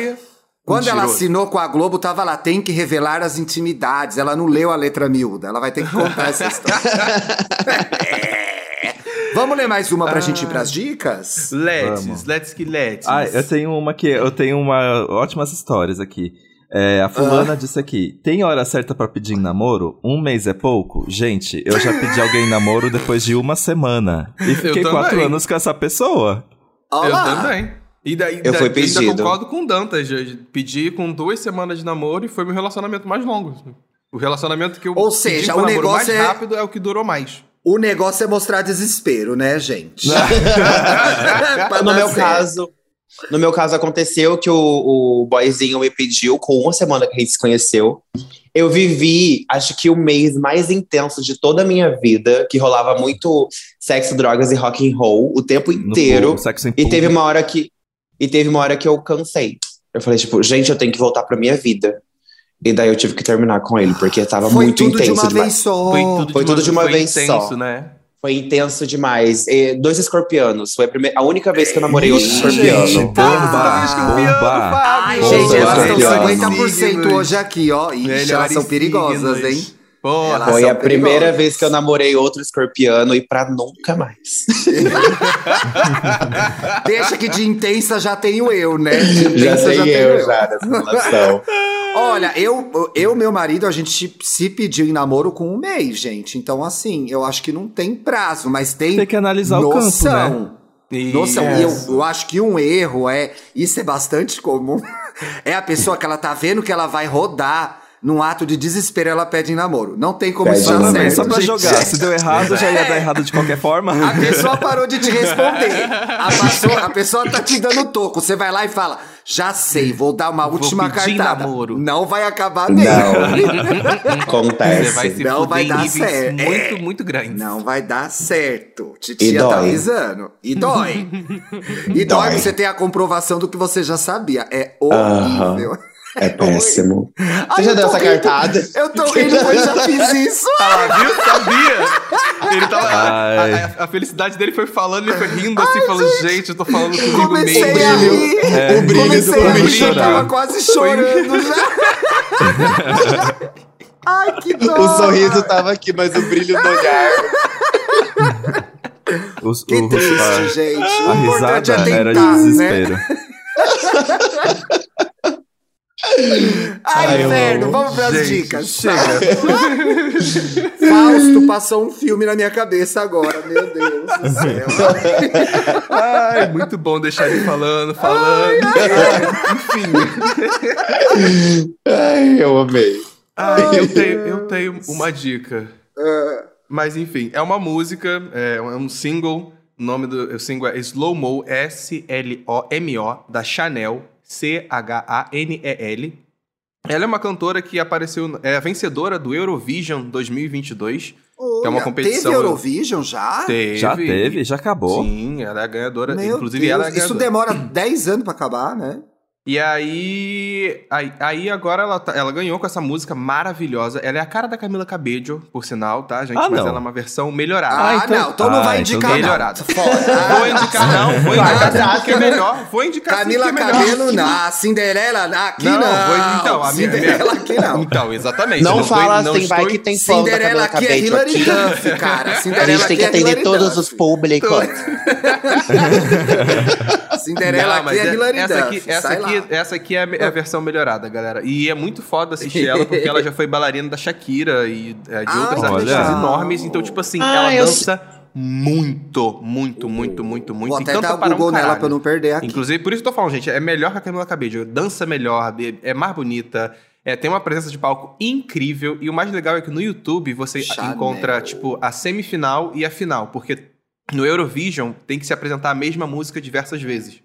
Quando ela Mentiroso. assinou com a Globo, tava lá, tem que revelar as intimidades. Ela não leu a letra miúda, ela vai ter que contar essa história. É. Vamos ler mais uma pra gente ir pras dicas? Let's, Vamos. let's que let's. Ah, eu tenho uma que eu tenho uma ótimas histórias aqui. É, a fulana disse aqui: tem hora certa pra pedir em namoro? Um mês é pouco? Gente, eu já pedi alguém em namoro depois de uma semana. E fiquei quatro anos com essa pessoa. Eu Olá. também. E daí, Eu daí fui ainda pedido. concordo com o Dantas. Eu pedi com duas semanas de namoro e foi meu relacionamento mais longo. O relacionamento que eu Ou pedi seja, o namoro mais negócio é- rápido é o que durou mais. O negócio é mostrar desespero, né, gente? No meu certo. caso, no meu caso aconteceu que o, o boyzinho me pediu com uma semana que a gente se conheceu. Eu vivi, acho que o mês mais intenso de toda a minha vida, que rolava muito sexo, drogas e rock and roll o tempo inteiro. público, sexo em E teve uma hora que e teve uma hora que eu cansei. Eu falei tipo, gente, eu tenho que voltar pra minha vida. E daí eu tive que terminar com ele porque tava Foi muito tudo de intenso uma demais. vez só. Foi tudo, Foi tudo de uma foi vez intenso, só. né? Foi intenso demais. E dois escorpianos. Foi a, primeira, a única vez que eu namorei outro escorpiano. gente, bomba, escorpiano, bomba. Fábio. Ai, Ô, gente, elas estão escorpiano. 50% hoje aqui, ó. Ixi, elas são perigosas, signos. hein? Porra. Elas Foi a primeira vez que eu namorei outro escorpiano e pra nunca mais. Deixa que de intensa já tenho eu, né? De já intensa sei tenho eu já nessa relação. Olha, eu, eu meu marido, a gente se pediu em namoro com um mês, gente. Então, assim, eu acho que não tem prazo, mas tem, Tem que analisar o campo, noção. né? Noção. E eu, Isso. eu acho que um erro é. Isso é bastante comum. É a pessoa que ela tá vendo que ela vai rodar. Num ato de desespero, ela pede em namoro. Não tem como Pede isso dar certo. Só pra gente. jogar. Se deu errado, já ia dar errado de qualquer forma. A pessoa parou de te responder. A pessoa, a pessoa tá te dando toco. Você vai lá e fala: Já sei, vou dar uma última pedir cartada. namoro. Não vai acabar bem. Não. Acontece. Você vai se Não vai dar certo. muito, É. muito grandes. Não vai dar certo. E Titia tá dói. avisando. E dói. E dói, Dói. você ter a comprovação do que você já sabia. É horrível. É péssimo. Ai, Você já eu deu essa rindo. cartada? Eu tô rindo, mas eu já fiz isso. Ah, viu? Sabia? Ele tava. a- Ai. A, a felicidade dele foi falando, ele foi rindo assim, falando, gente, eu tô falando comigo Comecei mesmo. a rir. É, o brilho Comecei do a rir, chorar. tava quase chorando já. Ai, que dó. O sorriso tava aqui, mas o brilho no olhar. Os- Que o- triste, a- gente. A importante risada é era tentar, de né? Ai, Ai, inferno, amo. vamos pras Gente, dicas. Chega. Fausto passou um filme na minha cabeça agora, meu Deus do céu. Ai, muito bom deixar ele falando, falando. Ai, eu amei. Ah, eu tenho, eu tenho uma dica. Mas enfim, é uma música, é um single. O nome do o single é Slow Mo, S-L-O-M-O, da Chanel, C-H-A-N-E-L. Ela é uma cantora que apareceu, é a vencedora do Eurovision 2022. Que é uma Olha, competição- Teve Eurovision já? Teve. Já teve, já acabou. Sim, ela é a ganhadora. Meu Inclusive, Deus, ela é a isso ganhadora. demora 10 anos pra acabar, né? E aí, aí, aí agora ela, tá- ela ganhou com essa música maravilhosa. Ela é a cara da Camila Cabello, por sinal, tá, gente? Ah, Mas não. ela é uma versão melhorada. Ah, então- não, então não Ah, vai então indicar, não. melhorada. Fora. Vou indicar não, vou indicar sim porque é melhor. Vou indicar sim Camila é melhor. Cabelo, não. Cinderela, aqui não. Não, vou- então, a minha- Cinderela aqui não. Então, exatamente. Não, eu fala não assim, vai que tem Cinderela aqui é Cabello Hilary aqui. Duff, cara. A Cinderela gente tem que é atender Hilary todos Duff. os públicos. Cinderela Não, aqui é é- Hilary essa Duff. aqui, essa aqui aqui, essa aqui é a, é a versão melhorada, galera. E é muito foda assistir ela, porque ela já foi bailarina da Shakira e é, de Ah, outras artistas enormes. Então, tipo assim, Ah, ela dança muito, muito, muito, muito, muito. Vou E até dar para um Google nela caralho. pra eu não perder aqui. Inclusive, por isso que eu tô falando, gente, é melhor que a Camila Cabello. Dança melhor, é mais bonita, é, tem uma presença de palco incrível. E o mais legal é que no YouTube você Chanel. encontra, tipo, a semifinal e a final. Porque no Eurovision tem que se apresentar a mesma música diversas vezes.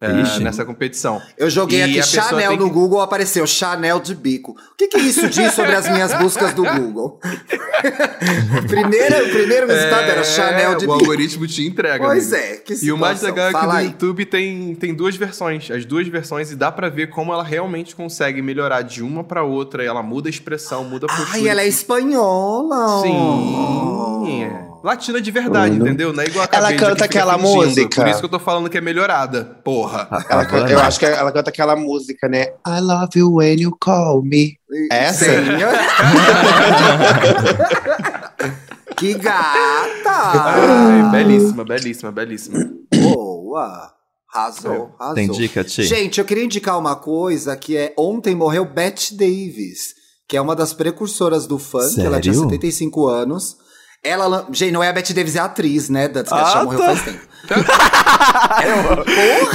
É, Ixi. nessa competição. Eu joguei E aqui Chanel no que- Google, apareceu Chanel de bico. O que, que isso diz sobre as minhas buscas do Google? primeiro, o primeiro resultado era Chanel de É, o bico. algoritmo te entrega. Pois amigo. é, que E o mais legal é que Fala no aí. YouTube tem, tem duas versões, as duas versões, e dá pra ver como ela realmente consegue melhorar de uma pra outra. E ela muda a expressão, muda a postura. Ai, ela é espanhola. Sim. é. Latina de verdade, Uhum. entendeu? Não é igual a Ela canta aquela fingindo. música. Por isso que eu tô falando que é melhorada. Porra. Ela canta- eu acho que ela canta aquela música, né? I love you when you call me. Essa? que gata! Ai, belíssima, belíssima, belíssima. Boa! Arrasou, arrasou. Tem dica, Ti? Gente, eu queria indicar uma coisa que é ontem morreu Bette Davis, que é uma das precursoras do funk. Ela tinha Sério? 75 anos. Ela, gente, não é a Bette Davis, é a atriz, né? Da que Ah, morreu tá. faz tempo. Porra,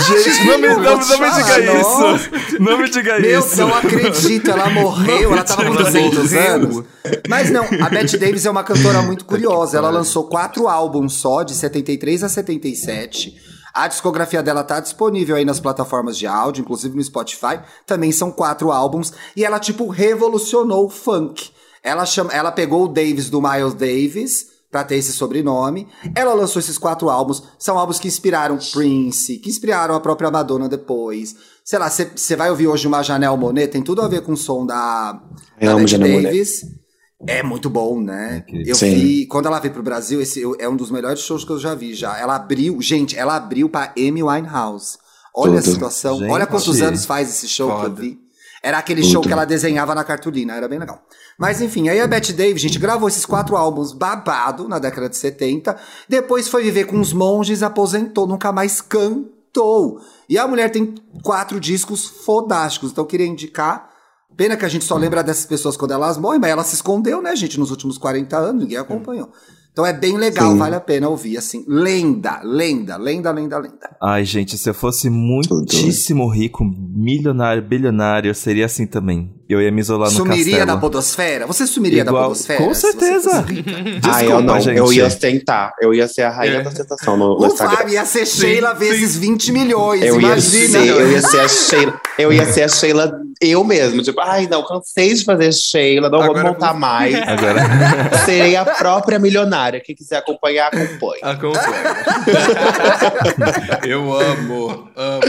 Gente, não me, não, não me diga nossa. isso! Não me diga Meu, isso! não acredito, ela morreu, ela tava com Ela 200 morreu. anos. Mas não, a Bette Davis é uma cantora muito curiosa. Ela lançou quatro álbuns só, de 73 a 77. A discografia dela tá disponível aí nas plataformas de áudio, inclusive no Spotify. Também são quatro álbuns. E ela, tipo, revolucionou o funk. Ela, chama, ela pegou o Davis do Miles Davis pra ter esse sobrenome. Ela lançou esses quatro álbuns. São álbuns que inspiraram Prince, que inspiraram a própria Madonna depois. Sei lá, você vai ouvir hoje uma Janelle Monet, tem tudo a ver com o som da, Eu da. Davis. É muito bom, né? incrível. eu Sim. vi, quando ela veio pro Brasil, esse é um dos melhores shows que eu já vi já. Ela abriu, gente, ela abriu pra Amy Winehouse. Olha a Tudo. situação, Gente. olha quantos anos faz esse show que eu Foda. vi. Era aquele Tudo. show que ela desenhava na cartolina, era bem legal. Mas enfim, aí a Bette Davis, gente, gravou esses quatro álbuns babado na década de 70. Depois foi viver com os monges, aposentou, nunca mais cantou. E a mulher tem quatro discos fodásticos. Então eu queria indicar. Pena que a gente só lembra dessas pessoas quando elas morrem, mas ela se escondeu, né, gente, nos últimos 40 anos, ninguém acompanhou. Então é bem legal, Sim. vale a pena ouvir, assim. Lenda, lenda, lenda, lenda, lenda. Ai, gente, se eu fosse muitíssimo rico, milionário, bilionário, eu seria assim também. Eu ia me isolar no Sumiria castelo. da podosfera? Você sumiria da Igual- podosfera? Com certeza. rica? ah, eu Desculpa, não. gente. Eu ia ostentar. Eu ia ser a rainha É. da ostentação no, no O Instagram. Fábio ia ser Sheila sim. vezes 20 milhões, Eu ia, imagina. ser, eu ia ser a Sheila. Eu ia ser a Sheila eu mesmo. Tipo, ai, não, cansei de fazer Sheila, não Agora vou montar você- mais. Agora, Serei a própria milionária. Quem quiser acompanhar, acompanhe. Acompanha. eu amo, amo.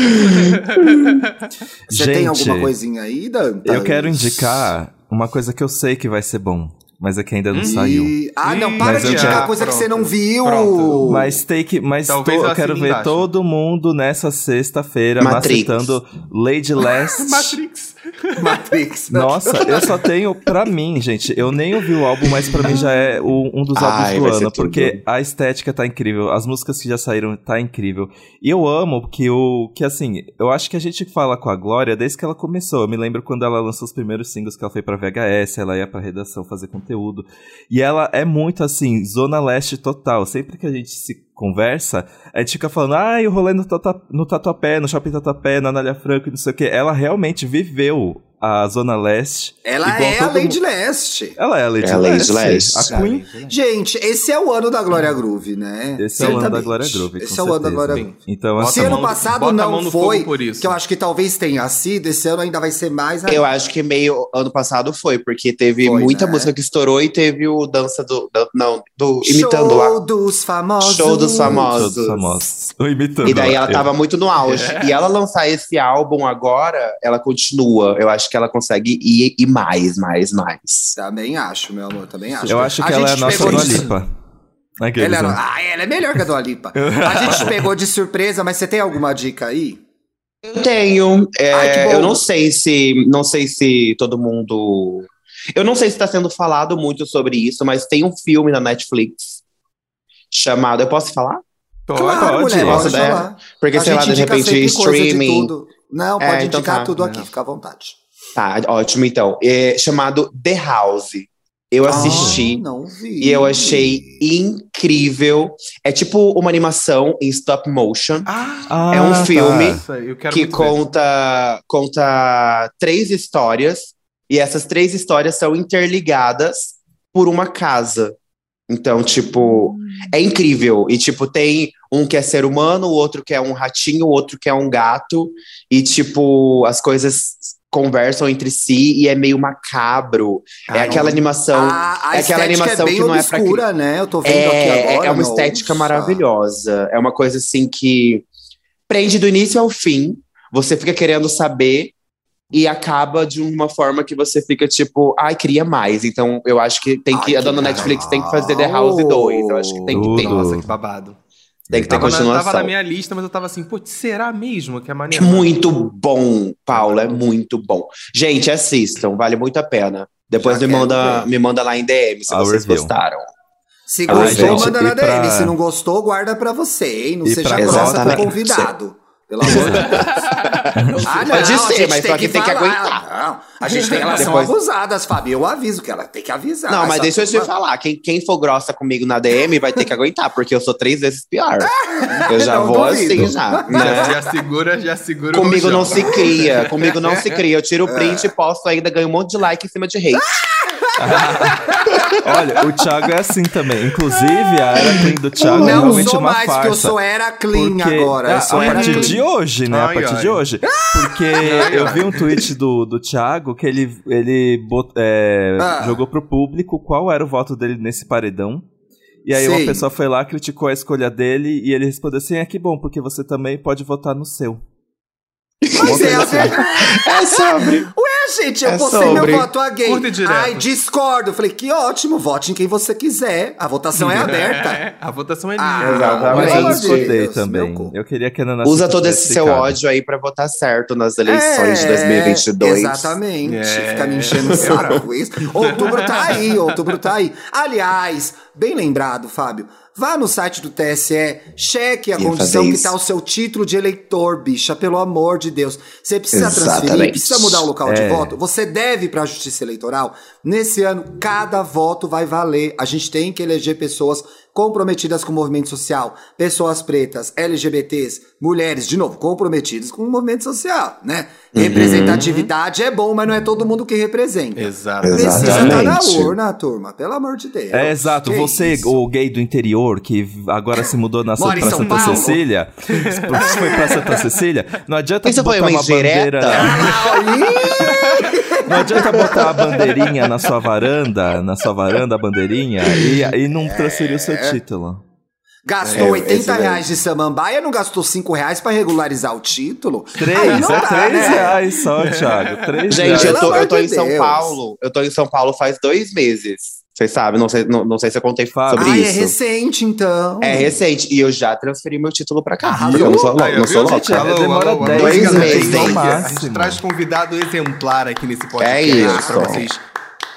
Você tem Gente, alguma coisinha aí, Dan? eu quero indicar uma coisa que eu sei que vai ser bom, mas é que ainda não saiu. Ah, não, para mas de indicar quero- coisa que você não Pronto, viu. pronto. Mas tem que. Mas eu quero ver embaixo. todo mundo nessa sexta-feira macetando Lady Last. Matrix. Matrix. Nossa, eu só tenho pra mim, gente. Eu nem ouvi o álbum, mas pra mim já é o- um dos álbuns Ai, do ano, tudo. porque a estética tá incrível, as músicas que já saíram tá incrível. E eu amo que o que assim, eu acho que a gente fala com a Glória desde que ela começou. Eu me lembro quando ela lançou os primeiros singles que ela foi pra VHS, ela ia pra redação fazer conteúdo. E ela é muito assim, zona leste total. Sempre que a gente se conversa, a gente fica falando, ah, o rolê no, tata, no Tatuapé, no Shopping Tatuapé, na Anália Franco, não sei o quê. Ela realmente viveu a Zona Leste. Ela é a Lady mundo- Leste. Ela é a Lady É a Lady Leste. Leste. A Queen. Gente, esse é o ano da Glória Groove, né? Esse é o ano da. Glória Groove, Esse é o ano da. Glória. Groove. Então, Se assim, ano passado não foi, por isso. que eu acho que talvez tenha sido, esse ano ainda vai ser mais. Eu acho que meio ano passado foi, porque teve Foi, muita né? música que estourou e teve o dança do. não, do. imitando Show lá. dos famosos. Show dos famosos. todos famosos. O imitando. E daí ela eu- tava muito no auge. E ela lançar esse álbum agora, ela continua. Eu acho que ela consegue ir, ir mais, mais, mais. Também acho, meu amor, também acho. Eu acho que A ela é a nossa Dua Lipa. Aqueles, Ela, né? ah, ela é melhor que a Dua Lipa. A gente pegou de surpresa, mas você tem alguma dica aí? Eu tenho. é, Ai, eu não sei se. Não sei se todo mundo. Eu não sei se está sendo falado muito sobre isso, mas tem um filme na Netflix chamado. Eu posso falar? Pode, claro, pode, mulher, posso pode falar. Porque, A sei lá, de repente, streaming. tudo. Não, É, pode então indicar tá. tudo aqui, Não. fica à vontade. Tá, ótimo então. É chamado The House. Eu assisti. Ah, não vi. E eu achei incrível. É tipo uma animação em stop motion Ah, É um tá. filme que ver. conta, conta três histórias. E essas três histórias são interligadas por uma casa. Então, tipo, é incrível. E, tipo, tem um que é ser humano, o outro que é um ratinho, o outro que é um gato. E, tipo, as coisas conversam entre si e é meio macabro. é Ai, aquela animação. A, a é aquela estética animação é bem que não é pra obscura, né? Eu tô vendo É, aqui agora. é uma estética maravilhosa. É uma coisa assim que prende do início ao fim. Você fica querendo saber e acaba de uma forma que você fica tipo, ai, queria mais. Então eu acho que tem que Ai, a dona que Netflix tem que fazer. The House 2. Eu acho que tem que ter. Tudo. Nossa, que babado. Tem que ter Tava na, continuação. tava na minha lista, mas eu tava assim, putz, será mesmo que é maneiro? Muito bom, Paulo, é muito bom. Gente, assistam, vale muito a pena. Depois Já me manda, ver. me manda lá em DM se I'll vocês review. gostaram. Se Ai, gostou, gente, manda na pra- DM. Se não gostou, guarda pra você, hein? Não E seja pra- grossa pro Exatamente. convidado. Pelo amor de Deus. Ah, não, Pode a ser, gente mas tem só que tem que aguentar. Não, a gente tem, elas Depois- são abusadas, Fábio. Eu aviso que ela tem que avisar. Não, mas deixa eu te falar. Quem, quem for grossa comigo na DM vai ter que aguentar, porque eu sou três vezes pior. Eu já Não vou duvido. assim, já. Já, né? já segura, já segura o Comigo não se cria, comigo não se cria. Eu tiro o print e posto ainda, ganho um monte de like em cima de hate. Olha, o Thiago é assim também. Inclusive, a era clean do Thiago é Não realmente sou uma mais, farsa. que eu sou era clean Porque- agora. Sou a partir clean. de hoje, né? a Ai, partir ai. de hoje. Porque Ai, eu vi um tweet do, do Thiago que ele, ele bot- é, Ah. jogou pro público qual era o voto dele nesse paredão. E aí uma Sim. pessoa foi lá, criticou a escolha dele e ele respondeu assim: é que bom, porque você também pode votar no seu. Mas é a verdade. É sobre. Ué, gente, eu É postei sobre. meu voto a gay. E. Ai, discordo. Falei, que ótimo, vote em quem você quiser. A votação é aberta. É, a votação é Ah, livre. Exatamente. Mas eu de discordei Deus, também. Eu queria que a Nana Usa todo esse seu ficado. ódio aí pra votar certo nas eleições de É, 2022. Exatamente. É. Fica me enchendo o saco com isso. Outubro tá aí, outubro tá aí. Aliás, bem lembrado, Fábio. Vá no site do TSE, cheque a Ia condição que isso. tá o seu título de eleitor, bicha, pelo amor de Deus. Você precisa transferir, Exatamente. precisa mudar o local de É. voto. Você deve para a Justiça Eleitoral. Nesse ano, cada voto vai valer. A gente tem que eleger pessoas comprometidas com o movimento social, pessoas pretas, LGBTs, mulheres, de novo, comprometidas com o movimento social, né? Uhum. Representatividade é bom, mas não é todo mundo que representa. Exato. Precisa estar na Exatamente. urna, turma, pelo amor de Deus. É, exato. Que Você, isso? o gay do interior, que agora se mudou na Mora pra Santa Paulo. Cecília. foi pra Santa Cecília. Não adianta Isso foi botar uma uma bandeira. indireta? Não adianta botar a bandeirinha na sua varanda, na sua varanda, a bandeirinha, e, e não transferir o seu título. Gastou É, 80 esse daí. reais de samambaia, não gastou 5 reais pra regularizar o título? Aí Três, não é dá, três né? reais só, Thiago. Três Gente, reais. eu tô, eu tô em São Deus. Paulo. Eu tô em São Paulo faz dois meses. Vocês sabem, não sei, não, não sei se eu contei Fábio. sobre Ah, é isso. recente, então. É recente. E eu já transferi meu título pra cá. Ah, eu não sou, ó, não sou louca. gente? Alô, Demora alô, alô, dez galera, meses, A gente traz convidado exemplar aqui nesse podcast É isso. pra vocês.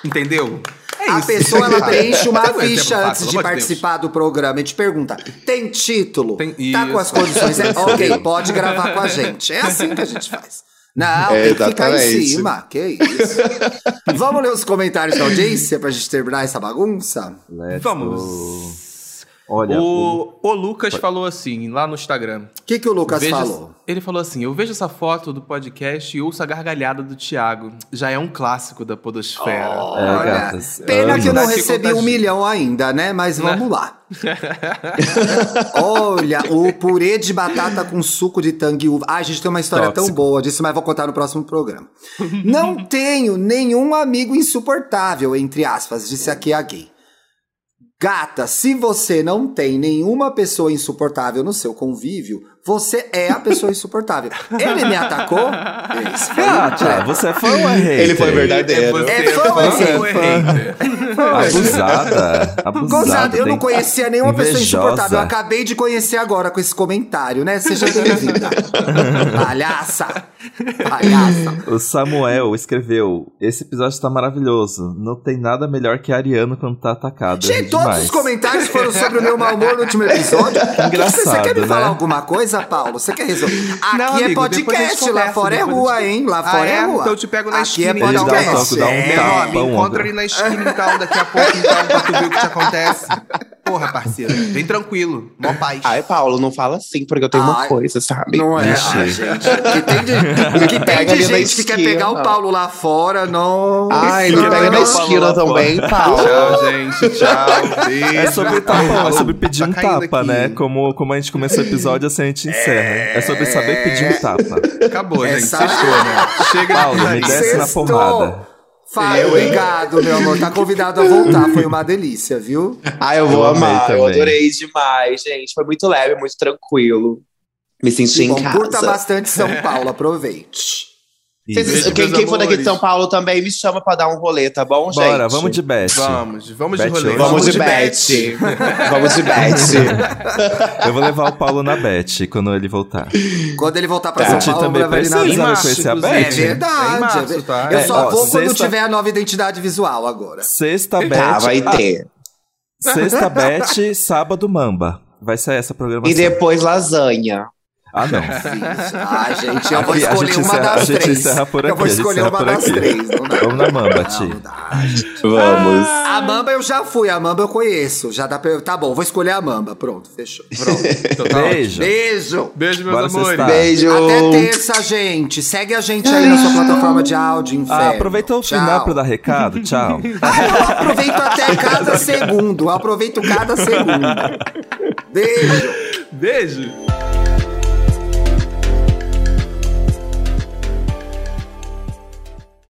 Entendeu? É A isso. pessoa ela preenche uma um exemplo ficha antes de Deus. participar do programa e te pergunta: tem título? Tem- Tá com as isso. condições? É, ok, pode gravar com a gente. É assim que a gente faz. Não, É, tem que ficar em cima. Que isso. Vamos ler os comentários da audiência pra gente terminar essa bagunça? Let's Vamos. go. Olha, o... O, Lucas falou assim, lá no Instagram. O que, que o Lucas Vejo- falou? Ele falou assim: Eu vejo essa foto do podcast e ouço a gargalhada do Thiago. Já é um clássico da Podosfera. É, Olha, gatas. pena que eu não recebi um milhão ainda, né? Mas Né? vamos lá. Olha, o purê de batata com suco de tangue e uva. Ah, a gente tem uma história tão Tóxico. boa disso, mas vou contar no próximo programa. Não tenho nenhum amigo insuportável, entre aspas, disse aqui a gay. Gata, se você não tem nenhuma pessoa insuportável no seu convívio, você é a pessoa insuportável. Ele me atacou? Foi Gata, você é fã ou é hater? Ele foi verdadeiro. É é fã fã ou é é hater? Abusada. Abusada. Eu não conhecia nenhuma pessoa Invejosa. insuportável. Eu acabei de conhecer agora com esse comentário, né? Seja bem-vinda. Palhaça. Palhaça. O Samuel escreveu: Esse episódio tá maravilhoso. Não tem nada melhor que Ariano quando tá atacado. Gente, todos mais. os comentários foram sobre o meu mau humor no último episódio. Engraçado, Você quer me né? falar alguma coisa, Paulo? Você quer resolver? Aqui Não, é amigo, depois a gente podcast, lá conversa, fora é rua, hein? Lá Ah, fora é, é? rua. Então eu te pego na Aqui esquina é e dá um podcast. toque, dá um é. tapa. Me um encontra ali na esquina então, daqui a pouco então, pra tu ver o que te acontece. Porra, parceiro, vem tranquilo, mó paz. Ai, Paulo, não fala assim, porque eu tenho uma Ai, coisa, sabe? Não é, Vixe. ai, gente. Que tem de, que tem pega de na gente que quer pegar o Paulo lá fora, não. Ai, não, pega na esquina também, Paulo. Tchau, gente, tchau, beijo. É sobre tapão, é sobre pedir Tá um tapa, aqui. né? Como, como a gente começou o episódio, assim a gente encerra. É sobre saber pedir um tapa. Acabou, gente, Essa- sextou, né? Chega Paulo, me desce na Sextou. porrada. Fábio, obrigado, meu amor. Tá convidado a voltar. Foi uma delícia, viu? Ai, eu vou Eu amar. Eu também. adorei demais, gente. Foi muito leve, muito tranquilo. Me senti em Bom, casa. curta bastante São Paulo, aproveite. Quem, quem for daqui de. São Paulo também me chama pra dar um rolê, tá bom, gente? Bora, vamos de bet. Vamos, vamos de Bet rolê. hoje. Vamos de de bet. vamos de bet. Eu vou levar o Paulo na bet quando ele voltar. Quando ele voltar pra Tá. São Paulo, também eu vou levar ele na né, março, conhecer a inclusive. É bet. verdade. É março, é tá? Eu É, só ó, vou quando sexta- tiver a nova identidade visual agora. Sexta bet. Tá, vai Ah, ter. sexta bet, sábado mamba. Vai ser essa programação. E depois lasanha. Ah, não. Ah, gente, eu vou Aqui, a escolher gente uma encerra- a das gente três. encerra por eu aqui, vou a gente escolher uma das aqui. três. Não dá. Vamos na mamba, Ti. não dá. Vamos. A Mamba eu já fui, a Mamba eu conheço. Já dá pra... Tá bom, vou escolher a Mamba. Pronto, fechou. Pronto, então tá. Beijo. Beijo! Beijo, meus Bora amores. sextar. Beijo. Até terça, gente. Segue a gente aí na sua plataforma de áudio, inferno. Ah, aproveita o Tchau. final pra dar recado. Tchau. Ah, eu aproveito até cada segundo. Eu aproveito cada segundo. Beijo. Beijo.